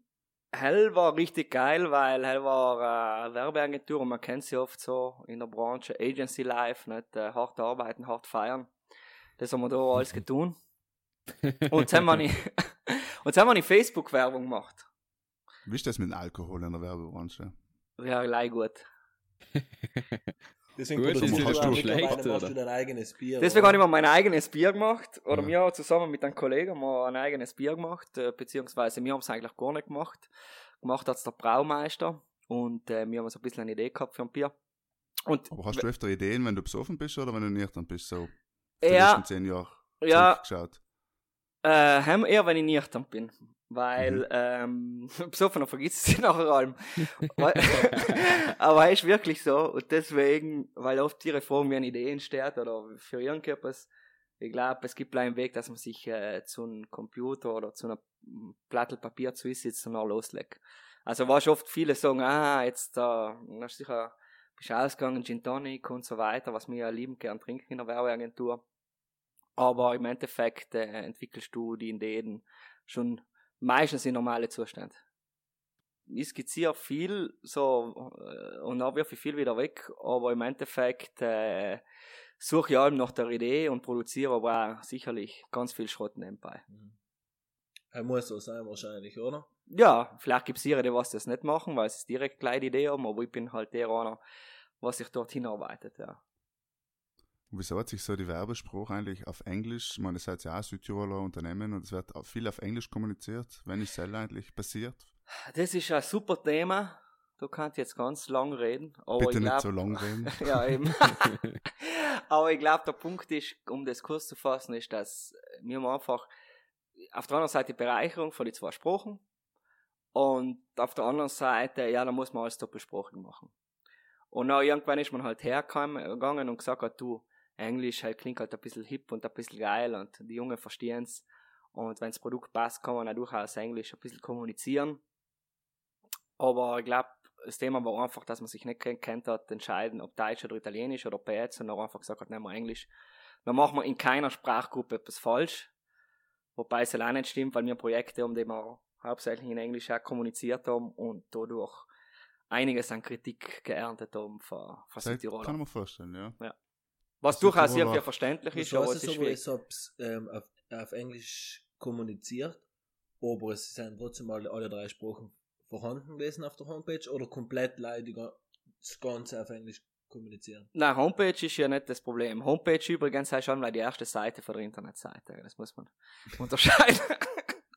Speaker 4: Hell war richtig geil, weil Hell war eine Werbeagentur und man kennt sie oft so in der Branche, Agency Life, nicht? Äh, hart arbeiten, hart feiern. Das haben wir da alles getan. Und jetzt haben wir und haben wir nicht Facebook-Werbung gemacht.
Speaker 2: Wie ist das mit Alkohol in der Werbebranche?
Speaker 4: Ja, gleich gut.
Speaker 1: Deswegen
Speaker 3: Gut,
Speaker 1: produzierst
Speaker 2: ist
Speaker 1: du
Speaker 3: schlecht, oder?
Speaker 1: du dein eigenes Bier.
Speaker 4: Deswegen habe ich mir mein eigenes Bier gemacht. Oder
Speaker 2: Ja.
Speaker 4: wir haben zusammen mit einem Kollegen mal ein eigenes Bier gemacht. Äh, beziehungsweise wir haben es eigentlich gar nicht gemacht. Gemacht hat es der Braumeister. Und äh, wir haben so ein bisschen eine Idee gehabt für ein Bier. Und
Speaker 2: Aber hast du öfter Ideen, wenn du besoffen bist oder wenn du nüchtern bist? So die
Speaker 4: ja,
Speaker 2: letzten zehn Jahre
Speaker 4: ja,
Speaker 2: zurückgeschaut.
Speaker 4: Äh, haben eher, wenn ich nüchtern bin. Weil,
Speaker 2: Mhm.
Speaker 4: ähm, besoffener vergisst sie nachher allem. Aber es ist wirklich so. Und deswegen, weil oft die Reform wie eine Idee entsteht oder für irgendetwas, ich glaube, es gibt einen Weg, dass man sich äh, zu einem Computer oder zu einer Plattel Papier zusitzt und dann loslegt. Also was oft viele sagen, ah, jetzt da, äh, hast du sicher, bist du ausgegangen, Gin Tonic und so weiter, was wir ja lieben gern trinken in der Werbeagentur. Aber im Endeffekt äh, entwickelst du die Ideen schon meistens in normale Zustand. Ich skizziere viel so äh, und dann wirf ich viel wieder weg, aber im Endeffekt äh, suche ich allem nach der Idee und produziere aber auch sicherlich ganz viel Schrott nebenbei.
Speaker 1: Mhm. Er muss so sein wahrscheinlich, oder?
Speaker 4: Ja, vielleicht gibt es ihre, die was das nicht machen, weil sie direkt gleich die Idee haben, aber ich bin halt der einer, was sich dorthin arbeitet, ja.
Speaker 2: Und wieso hat sich so die Werbespruch eigentlich auf Englisch, ich meine, ihr seid ja auch ein Südtiroler Unternehmen und es wird viel auf Englisch kommuniziert, wenn nicht selber eigentlich passiert.
Speaker 4: Das ist ein super Thema, da kann ich jetzt ganz lang reden, aber
Speaker 2: Bitte
Speaker 4: ich
Speaker 2: nicht
Speaker 4: glaub,
Speaker 2: so lang reden.
Speaker 4: ja, eben. Aber ich glaube, der Punkt ist, um das kurz zu fassen, ist, dass wir haben einfach auf der anderen Seite die Bereicherung von den zwei Sprachen und auf der anderen Seite, ja, da muss man alles doppelsprachig machen. Und dann irgendwann ist man halt hergegangen und gesagt hat, du, Englisch halt klingt halt ein bisschen hip und ein bisschen geil und die Jungen verstehen's. Und wenn das Produkt passt, kann man auch durchaus Englisch ein bisschen kommunizieren. Aber ich glaube, das Thema war einfach, dass man sich nicht kennt hat, entscheiden, ob Deutsch oder Italienisch oder PS und dann einfach gesagt hat, nehmen wir Englisch. Dann machen wir in keiner Sprachgruppe etwas falsch. Wobei es auch nicht stimmt, weil wir Projekte haben, die wir hauptsächlich in Englisch auch kommuniziert haben und dadurch einiges an Kritik geerntet haben von, von
Speaker 2: Das kann ich
Speaker 4: Südtiroler.
Speaker 2: mir vorstellen, ja.
Speaker 4: Was durchaus irgendwie verständlich
Speaker 1: Das
Speaker 4: ist, aber es ist schwierig.
Speaker 1: ich hab's ähm, auf, auf Englisch kommuniziert, aber es sind trotzdem alle, alle drei Sprachen vorhanden gewesen auf der Homepage oder komplett leider das Ganze auf Englisch kommunizieren.
Speaker 4: Na, Homepage ist ja nicht das Problem. Homepage übrigens heißt schon mal die erste Seite von der Internetseite. Das muss man unterscheiden.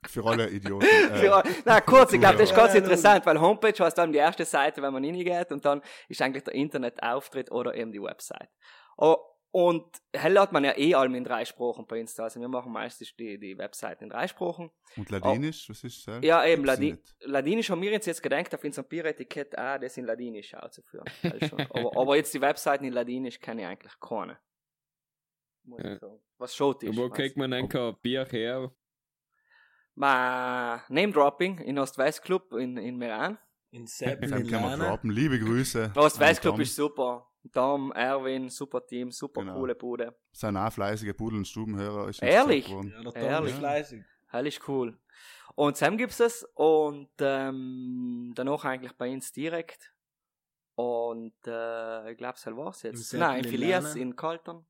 Speaker 2: Für alle Idioten. Äh,
Speaker 4: Ja, na kurz, ich glaube, das ist ganz interessant, weil Homepage heißt dann die erste Seite, wenn man hingeht und dann ist eigentlich der Internetauftritt oder eben die Website. Oh, und hell hat man ja eh allem in drei Sprachen bei Insta. Also wir machen meistens die, die Webseite in drei Sprachen.
Speaker 2: und Ladinisch, was ist das?
Speaker 4: Ja, eben, Ladi. Ladinisch haben wir uns jetzt gedacht, auf unserem Bieretikett auch das in Ladinisch auszuführen. Aber, aber jetzt die Webseiten in Ladinisch kenne ich eigentlich keine. Muss
Speaker 3: Ja.
Speaker 4: ich sagen. Was schaut ist.
Speaker 3: Wo kriegt man kein Bier her?
Speaker 4: Ma Name-Dropping in Ost-West-Club in, in Meran.
Speaker 1: In Sepp, in
Speaker 2: kann man droppen. Liebe Grüße. Tom.
Speaker 4: ist super. Tom, Erwin, super Team, super
Speaker 2: Genau.
Speaker 4: coole Bude.
Speaker 2: Sind auch fleißige Pudel- und Stubenhörer. Ist uns
Speaker 4: Ehrlich?
Speaker 1: Ja, der
Speaker 4: Ehrlich?
Speaker 1: ist fleißig.
Speaker 4: Hell ist cool. Und Sam gibt's es und ähm, danach eigentlich bei uns direkt. Und äh, ich glaube, es war's
Speaker 1: Im
Speaker 4: jetzt. Nein, in Filias in Kaltern.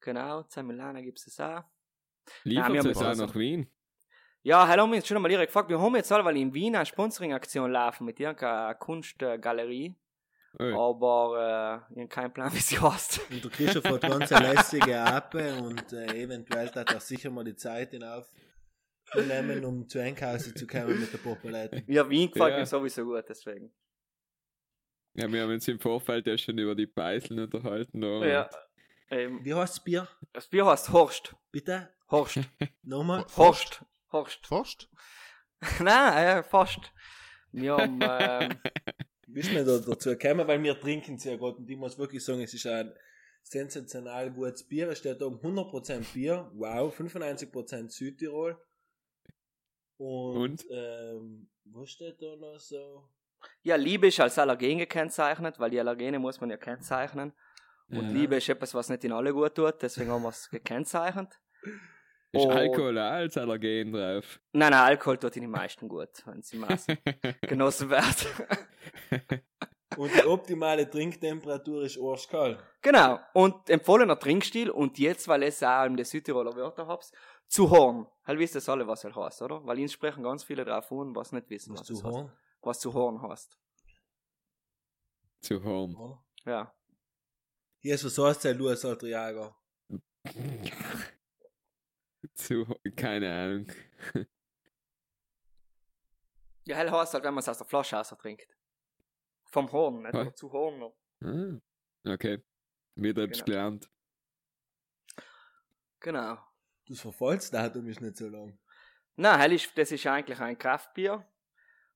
Speaker 4: Genau, Sam Milana gibt's es auch.
Speaker 3: Liefert
Speaker 4: wir haben
Speaker 3: es auch
Speaker 4: was.
Speaker 3: nach Wien?
Speaker 4: Ja, hallo, haben wir jetzt schon einmal direkt gefragt. Wir haben jetzt alle, weil in Wien eine Sponsoring-Aktion laufen mit irgendeiner Kunstgalerie.
Speaker 3: Oi.
Speaker 4: Aber äh, ich habe keinen Plan, wie sie heißt.
Speaker 1: Und der Christoph hat ganz eine lässige App und äh, eventuell hat er sicher mal die Zeit hinauf nehmen, um zu einkaufen zu kommen mit der Populette.
Speaker 4: Ja, Wien gefällt
Speaker 3: Ja.
Speaker 4: mir sowieso gut, deswegen.
Speaker 3: Ja, wir haben uns im Vorfeld ja schon über die Peiseln unterhalten.
Speaker 4: Ja. Ähm,
Speaker 1: Wie heißt das Bier?
Speaker 4: das Bier heißt Horst.
Speaker 1: Bitte?
Speaker 4: Horst.
Speaker 1: Nochmal?
Speaker 4: Horst. Horst.
Speaker 2: Fast?
Speaker 4: Nein, äh, fast. Wir haben, ähm,
Speaker 1: Ist mir da dazu gekommen? Weil wir trinken sehr gut und ich muss wirklich sagen, es ist ein sensationell gutes Bier. Es steht da um 100% Bier. Wow, 95% Südtirol. Und,
Speaker 3: Und?
Speaker 1: Ähm, was steht da noch so?
Speaker 4: ja, Liebe ist als Allergen gekennzeichnet, weil die Allergene muss man ja kennzeichnen. Und
Speaker 3: Ja.
Speaker 4: Liebe ist etwas, was nicht in alle gut tut, deswegen haben wir es gekennzeichnet.
Speaker 3: Ist
Speaker 4: Und-
Speaker 3: Alkohol als Allergen drauf?
Speaker 4: Nein, nein, Alkohol tut in den meisten gut, wenn sie Maßen genossen wird.
Speaker 1: Und die optimale Trinktemperatur ist arschkalt.
Speaker 4: genau. Und empfohlener Trinkstil und jetzt, weil es auch in der Südtiroler Wörter habt, zu Horn. Halt wisst ihr alle, was er heißt, oder? Weil ihnen sprechen ganz viele drauf an, was nicht wissen,
Speaker 1: Was
Speaker 4: was,
Speaker 1: zu
Speaker 4: es heißt. was zu Horn heißt.
Speaker 3: Zu Horn.
Speaker 4: Ja.
Speaker 1: Jesus heißt der Luis Altriaga.
Speaker 3: Zu, keine Ahnung.
Speaker 4: Ja, hell heißt halt, wenn man es aus der Flasche raus trinkt. Vom Horn, nicht? Oder zu Horn. noch.
Speaker 3: Ah, okay. Wieder etwas
Speaker 4: Genau.
Speaker 3: gelernt.
Speaker 4: Genau.
Speaker 1: Das Verfallsdatum ist nicht so lang.
Speaker 4: Nein, hell ist, das ist eigentlich ein Kraftbier,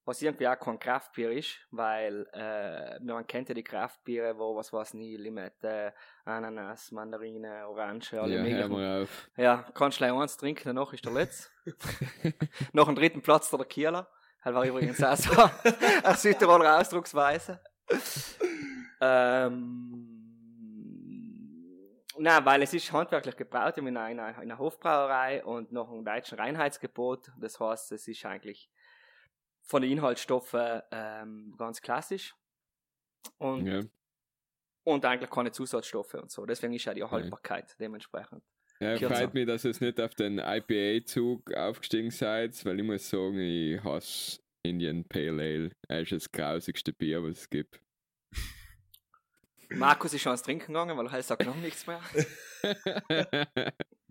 Speaker 4: was irgendwie auch kein Kraftbier ist, weil äh, man kennt ja die Kraftbiere, wo was weiß nicht, Limette, Ananas, Mandarine, Orange, alle
Speaker 3: ja,
Speaker 4: möglichen.
Speaker 3: mal auf.
Speaker 4: Ja, kannst gleich eins trinken, danach ist der letzte. Nach dem dritten Platz der Kieler. Das war übrigens auch so eine Südtiroler Ausdrucksweise. ähm, nein, weil es ist handwerklich gebraut in einer, in einer, in einer Hofbrauerei und nach einem deutschen Reinheitsgebot. Das heißt, es ist eigentlich von den Inhaltsstoffen ähm, ganz klassisch. Und,
Speaker 3: Ja.
Speaker 4: und eigentlich keine Zusatzstoffe und so. Deswegen ist ja die Haltbarkeit dementsprechend.
Speaker 3: Ja,
Speaker 4: Kürzer.
Speaker 3: freut mich, dass ihr es nicht auf den IPA-Zug aufgestiegen seid, weil ich muss sagen, ich hasse Indian Pale Ale. Er ist das grausigste Bier, was es gibt.
Speaker 4: Markus ist schon ans Trinken gegangen, weil er sagt noch nichts mehr.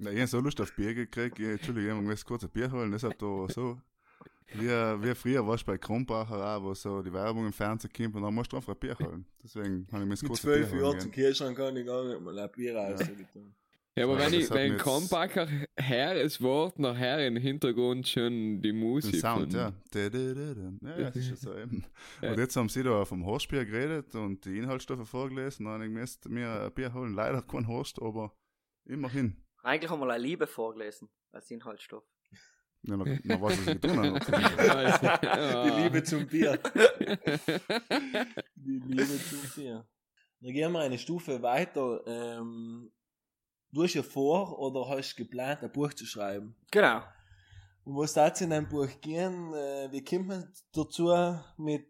Speaker 2: Ja, ich habe so Lust auf Bier gekriegt. Ich, Entschuldigung, ich muss kurz ein Bier holen. Deshalb da so. Wie, wie früher warst du bei Kronbacher auch, wo so die Werbung im Fernsehen kommt und dann musst du einfach ein Bier holen. Deswegen habe ich mir das
Speaker 1: Mit
Speaker 2: kurz
Speaker 1: zwölf
Speaker 2: ein Bier
Speaker 1: Jahren
Speaker 2: holen.
Speaker 1: zum. Kühlschrank kann ich gar nicht mal ein Bier rausgetan.
Speaker 3: Ja, aber
Speaker 2: Ja,
Speaker 3: wenn ich, wenn Kronbacher her es Wort, nachher im Hintergrund schon die
Speaker 2: Den
Speaker 3: Musik.
Speaker 2: Sound,
Speaker 3: von-
Speaker 2: ja. Da, da, da, da. Ja, ja, das ist schon so eben.
Speaker 3: Ja.
Speaker 2: Und jetzt haben sie da vom Horstbier geredet und die Inhaltsstoffe vorgelesen. Dann habe ich müsst mir ein Bier holen. Leider kein Horst, aber immerhin.
Speaker 4: Eigentlich haben wir eine Liebe vorgelesen als Inhaltsstoff.
Speaker 2: Ja, noch, noch was, was ich getan habe.
Speaker 1: Die Liebe zum Bier. Die Liebe zum Bier. Dann gehen wir eine Stufe weiter. Ähm, du hast ja vor oder hast geplant, ein Buch zu schreiben.
Speaker 4: Genau.
Speaker 1: Und was darf in dein Buch gehen? Äh, wie kommt man dazu, mit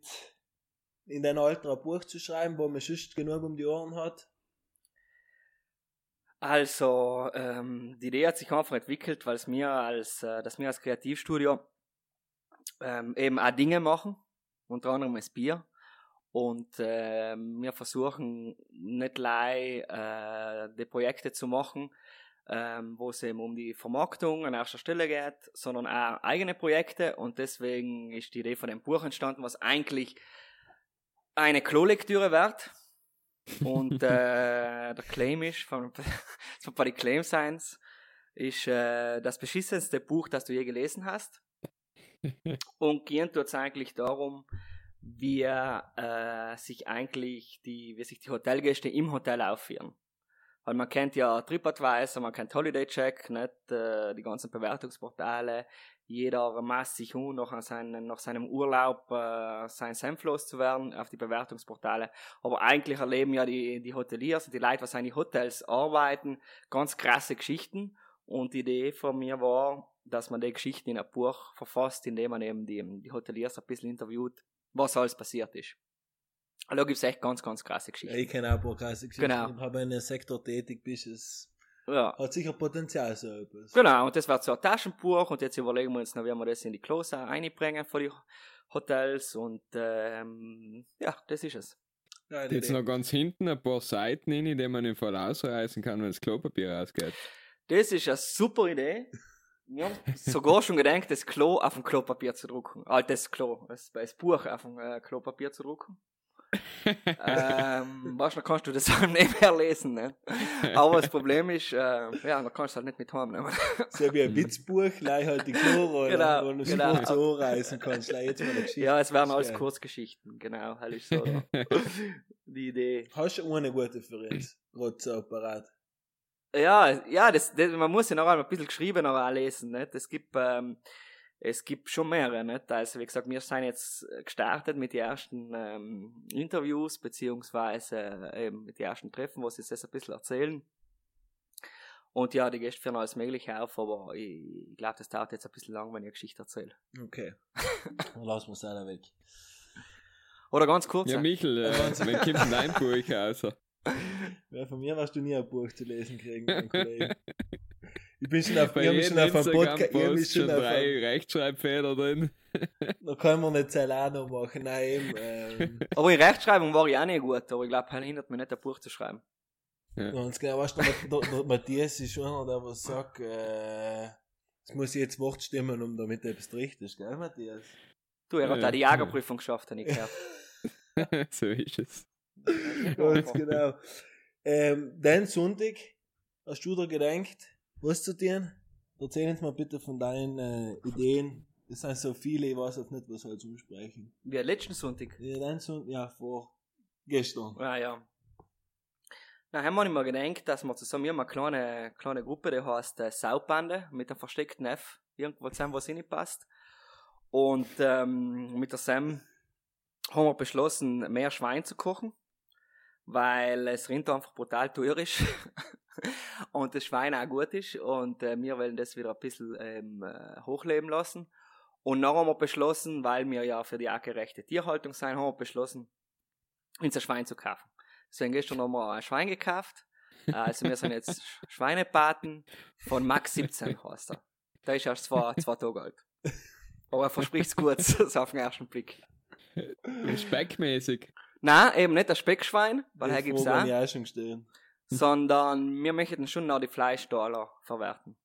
Speaker 1: in dein Alter ein Buch zu schreiben, wo man sonst genug um die Ohren hat?
Speaker 4: Also, ähm, die Idee hat sich einfach entwickelt, weil es mir als, äh, dass wir als Kreativstudio ähm, eben auch Dinge machen, unter anderem das Bier. Und äh, wir versuchen nicht allein äh, die Projekte zu machen, ähm, wo es eben um die Vermarktung an erster Stelle geht, sondern auch eigene Projekte. Und deswegen ist die Idee von dem Buch entstanden, was eigentlich eine Klolektüre wert. Und äh, der Claim ist von, von bei den Claim Science ist äh, das beschissenste Buch, das du je gelesen hast. Und gehen es eigentlich darum, wie äh, sich eigentlich die, wie sich die Hotelgäste im Hotel aufführen. Weil man kennt ja TripAdvisor, man kennt Holiday Check, nicht äh, die ganzen Bewertungsportale. Jeder maßt sich um, nach, seinen, nach seinem Urlaub äh, sein Senf loszuwerden auf die Bewertungsportale. Aber eigentlich erleben ja die, die Hoteliers und die Leute, was in die Hotels arbeiten, ganz krasse Geschichten. Und die Idee von mir war, dass man die Geschichten in ein Buch verfasst, indem man eben die, die Hoteliers ein bisschen interviewt, was alles passiert ist. Und da gibt es echt ganz, ganz krasse
Speaker 1: Ja,
Speaker 4: Geschichten.
Speaker 1: ich kenne auch ein paar krasse Geschichten.
Speaker 4: Genau.
Speaker 1: Ich habe in einem Sektor tätig bist, es
Speaker 4: Ja.
Speaker 1: hat sicher Potenzial so etwas.
Speaker 4: Genau, und das wird so ein Taschenbuch und jetzt überlegen wir uns noch, wie wir das in die Klos auch reinbringen für die Hotels und ähm, ja, das ist es.
Speaker 1: Ja,
Speaker 3: Jetzt noch ganz hinten ein paar Seiten rein, die man im Fall ausreißen kann, wenn das Klopapier ausgeht.
Speaker 4: Das ist eine super Idee. Wir haben sogar schon gedacht, das Klo auf dem Klopapier zu drucken. Ah, das Klo, das, das Buch auf dem äh, Klopapier zu drucken. Ähm, weißt du, dann kannst du das auch nebenher lesen, ne? Aber das Problem ist, äh, ja, dann kannst du halt nicht mit heimnehmen.
Speaker 1: So wie ein Witzbuch, gleich halt die Chlorrolle,
Speaker 4: Genau,
Speaker 1: wo du
Speaker 4: genau.
Speaker 1: so anreißen kannst. Gleich jetzt mal eine Geschichte.
Speaker 4: ja, es wären alles. Kurzgeschichten, genau, das ist so die Idee.
Speaker 1: Hast du eine gute für uns? Gerade so parat.
Speaker 4: Ja, ja, das, das, man muss ja noch einmal ein bisschen geschrieben noch auch lesen, nicht? Es gibt, ähm, es gibt schon mehrere, nicht? Also, wie gesagt, wir sind jetzt gestartet mit den ersten ähm, Interviews, beziehungsweise äh, eben mit den ersten Treffen, wo sie das ein bisschen erzählen. Und ja, die Gäste führen alles Mögliche auf, aber ich, ich glaube, das dauert jetzt ein bisschen lang, wenn ich eine Geschichte erzähle.
Speaker 1: Okay. Dann lassen wir es auch weg.
Speaker 4: Oder ganz kurz.
Speaker 3: Ja, Michel, äh, wenn kommt denn dein Buch raus?
Speaker 1: Ja, von mir hast du nie ein Buch zu lesen kriegen, mein Kollege. Ich bin schon auf,
Speaker 3: Bei
Speaker 1: ich schon auf einem Podcast, ich
Speaker 3: Instagram-Post
Speaker 1: schon
Speaker 3: schon
Speaker 1: auf
Speaker 3: drei Rechtschreibfehler drin.
Speaker 1: da kann man nicht Celano machen, nein, eben, ähm,
Speaker 4: aber in Rechtschreibung war ich auch nicht gut, aber ich glaube, das hindert mich nicht, ein Buch zu schreiben.
Speaker 1: ganz genau, weißt du, der, der, der Matthias ist schon einer, der was sagt, äh, es muss jetzt Wort stimmen, um damit etwas richtig ist, gell, Matthias?
Speaker 4: Du, er
Speaker 3: Ja,
Speaker 4: hat
Speaker 3: ja.
Speaker 4: auch die Jagerprüfung geschafft, habe ich gehört.
Speaker 3: so ist es.
Speaker 1: Ganz genau. Ähm, den Sonntag hast du dir gedacht, was zu tun? Erzähl uns mal bitte von deinen äh, Ideen. Es sind so viele, ich weiß auch nicht, was wir jetzt umsprechen.
Speaker 4: Wie letzten Sonntag.
Speaker 1: Ja, dein Sonntag, ja, vor gestern.
Speaker 4: Ja, ja. Na, haben wir nicht mal gedacht, dass wir zusammen, wir haben eine kleine, kleine Gruppe, die heißt äh, Saubande, mit einem versteckten F, irgendwo zusammen, was passt. Und ähm, mit der Sam haben wir beschlossen, mehr Schwein zu kochen, weil es Rind einfach brutal teuer ist und das Schwein auch gut ist und äh, wir wollen das wieder ein bisschen ähm, äh, hochleben lassen. Und dann haben wir beschlossen, weil wir ja für die artgerechte Tierhaltung sein, haben wir beschlossen, uns ein Schwein zu kaufen. Deswegen gestern haben wir ein Schwein gekauft. Äh, Also wir sind jetzt Sch- Schweinepaten von Max 17 heißt er. Der ist erst zwei, zwei Tage alt. Aber er verspricht's gut, so auf den ersten Blick.
Speaker 3: Speckmäßig.
Speaker 4: Nein, eben nicht das Speckschwein, weil er gibt's
Speaker 1: Frage
Speaker 4: auch,
Speaker 1: ich schon gestellt.
Speaker 4: Sondern wir möchten schon noch die Fleischdaler verwerten.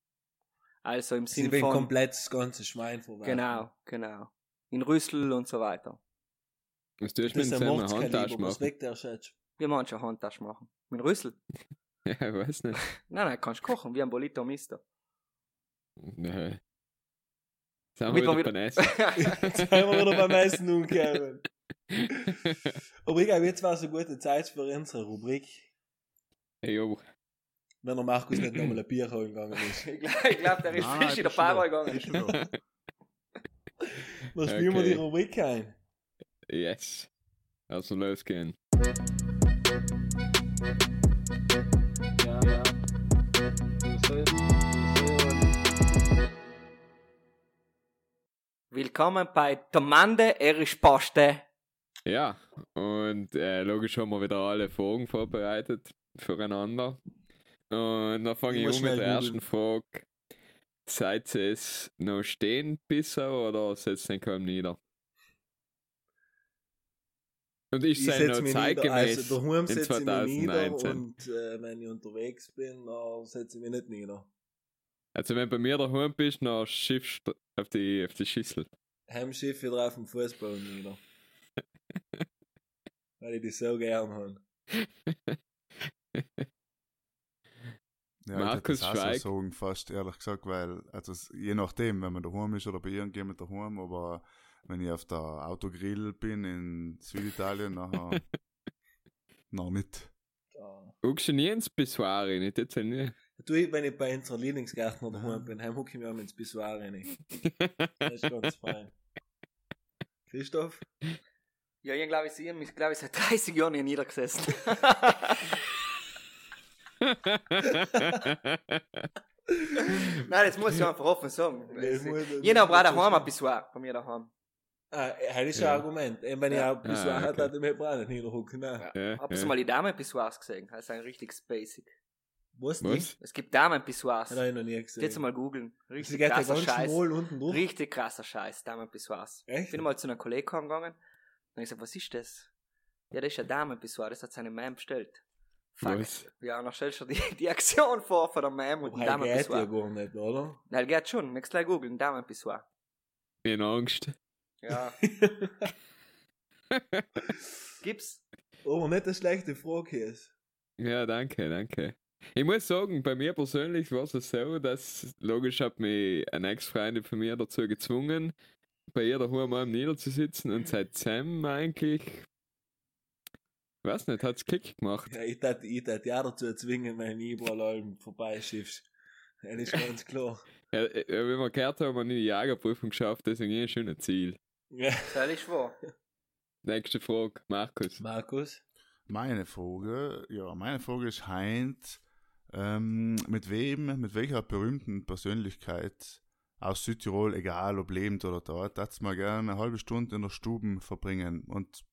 Speaker 4: Also im
Speaker 1: Sie
Speaker 4: Sinne
Speaker 1: will
Speaker 4: von,
Speaker 1: komplett das ganze Schwein verwerten.
Speaker 4: genau, genau. In Rüssel und so weiter.
Speaker 3: Was tust du mit dem Handtasche machen?
Speaker 1: weg der Schatz.
Speaker 4: Wir machen schon Handtasche machen. Mit Rüssel?
Speaker 3: Ja, ich weiß nicht.
Speaker 4: Nein, nein, kannst kochen, wie ein Bolito Mister.
Speaker 3: Nee. Sind wir
Speaker 4: mal
Speaker 3: wieder beim Essen.
Speaker 1: Jetzt sind wir wieder beim Essen umgekommen. Aber ich glaube, jetzt war es eine gute Zeit für unsere Rubrik,
Speaker 3: jo.
Speaker 1: wenn der Markus nicht nochmal ein Bier holen gegangen ist.
Speaker 4: ich glaube, glaub, der ist
Speaker 2: Nein,
Speaker 4: frisch in der
Speaker 2: ist
Speaker 4: Bar
Speaker 2: da.
Speaker 4: gegangen.
Speaker 2: Ist schon da.
Speaker 1: Was spielen wir
Speaker 3: Okay.
Speaker 1: die Rubrik ein?
Speaker 3: Yes. Also losgehen.
Speaker 4: Willkommen bei Domande e Risposte.
Speaker 3: Ja, und äh, logisch haben wir wieder alle Fragen vorbereitet füreinander. Und dann fange
Speaker 1: Ich
Speaker 3: ich an mit der ersten Frage. Seid ihr es noch stehen bisher oder setzt den kaum nieder? Und ich,
Speaker 1: Ich
Speaker 3: sei
Speaker 1: setze
Speaker 3: noch
Speaker 1: nieder,
Speaker 3: zeitgemäß
Speaker 1: also daheim
Speaker 3: in
Speaker 1: setze ich mich nieder
Speaker 3: 2019.
Speaker 1: und äh, wenn ich unterwegs bin, dann setze ich mich nicht nieder.
Speaker 3: Also wenn bei mir daheim bist, dann schiffst du auf die, auf die Schüssel.
Speaker 1: Heimschiff wieder auf dem Fußball nieder. Weil ich die so gern habe.
Speaker 2: Ja,
Speaker 3: Markus
Speaker 2: ich hätte das auch
Speaker 3: Schweig.
Speaker 2: so sagen, fast ehrlich gesagt, weil, also je nachdem, wenn man daheim ist oder bei irgendjemand daheim, aber wenn ich auf der Autogrill bin in Süditalien, nachher noch nicht.
Speaker 3: Guckst du nie ins Pissoir rein? Nicht jetzt nie.
Speaker 1: Du, ich, wenn ich bei unserer Lieblingsgärtner daheim bin, heim ich mir auch ins Pissoir rein. Das ist ganz fein. Christoph?
Speaker 4: Ja, ich glaube, ich habe mich, glaube ich, seit 30 Jahren hier niedergesessen. Nein, das muss ich einfach offen sagen. Jeder braucht daheim ein Pissoir, bei mir daheim.
Speaker 1: Ah, das ist
Speaker 3: Ja.
Speaker 1: ein Argument. Eben, Wenn ich
Speaker 4: Ja.
Speaker 1: auch bis
Speaker 3: Ah,
Speaker 1: hat,
Speaker 3: okay.
Speaker 1: hat er mir auch nicht. Nein.
Speaker 4: Ja.
Speaker 3: Ja,
Speaker 4: Habt ihr
Speaker 3: ja.
Speaker 4: mal die Damen-Pissoirs gesehen? Das ist ein richtiges Basic.
Speaker 1: Was nicht?
Speaker 3: Was?
Speaker 4: Es gibt Damen-Pissoirs.
Speaker 1: Ich noch nie gesehen.
Speaker 4: Jetzt mal googeln. Richtig krasser
Speaker 1: ganz
Speaker 4: Scheiß.
Speaker 1: schmal unten durch.
Speaker 4: Richtig krasser Scheiß, Damen-Pissoirs. Ich bin mal zu einer Kollegin gegangen und ich gesagt, was ist das? Ja, das ist ein Damen-Pissoir, das hat seine Mom bestellt. Fuck.
Speaker 3: Was?
Speaker 4: Ja, dann stellst du die, die Aktion vor von der Mom und
Speaker 1: Aber
Speaker 4: dem
Speaker 1: er geht ja gar nicht, oder?
Speaker 4: Nein, geht schon. Möchtest gleich googeln, Damen-Pissoir.
Speaker 3: In Angst.
Speaker 4: Ja. Gibt's?
Speaker 1: Aber nicht eine schlechte Frage ist.
Speaker 3: Ja, danke, danke. Ich muss sagen, bei mir persönlich war es so, dass logisch hat mich eine Ex-Freundin von mir dazu gezwungen, bei ihr daheim mal niederzusitzen und seit Sam eigentlich, weiß nicht, hat's Klick gemacht.
Speaker 1: Ja, ich tat, ich tat ja dazu zwingen, wenn ich überall allem vorbeischiffst. Das ist ganz klar.
Speaker 3: Ja, äh, wenn wir gehört haben, haben wir nie die Jagerprüfung geschafft, deswegen eh ein schönes Ziel.
Speaker 1: Ja.
Speaker 4: Völlig wahr.
Speaker 3: Nächste Frage, Markus.
Speaker 1: Markus?
Speaker 2: Meine Frage, ja, meine Frage ist Heint, ähm, mit wem, mit welcher berühmten Persönlichkeit aus Südtirol, egal ob lebend oder dort, darfst mal gerne eine halbe Stunde in der Stube verbringen und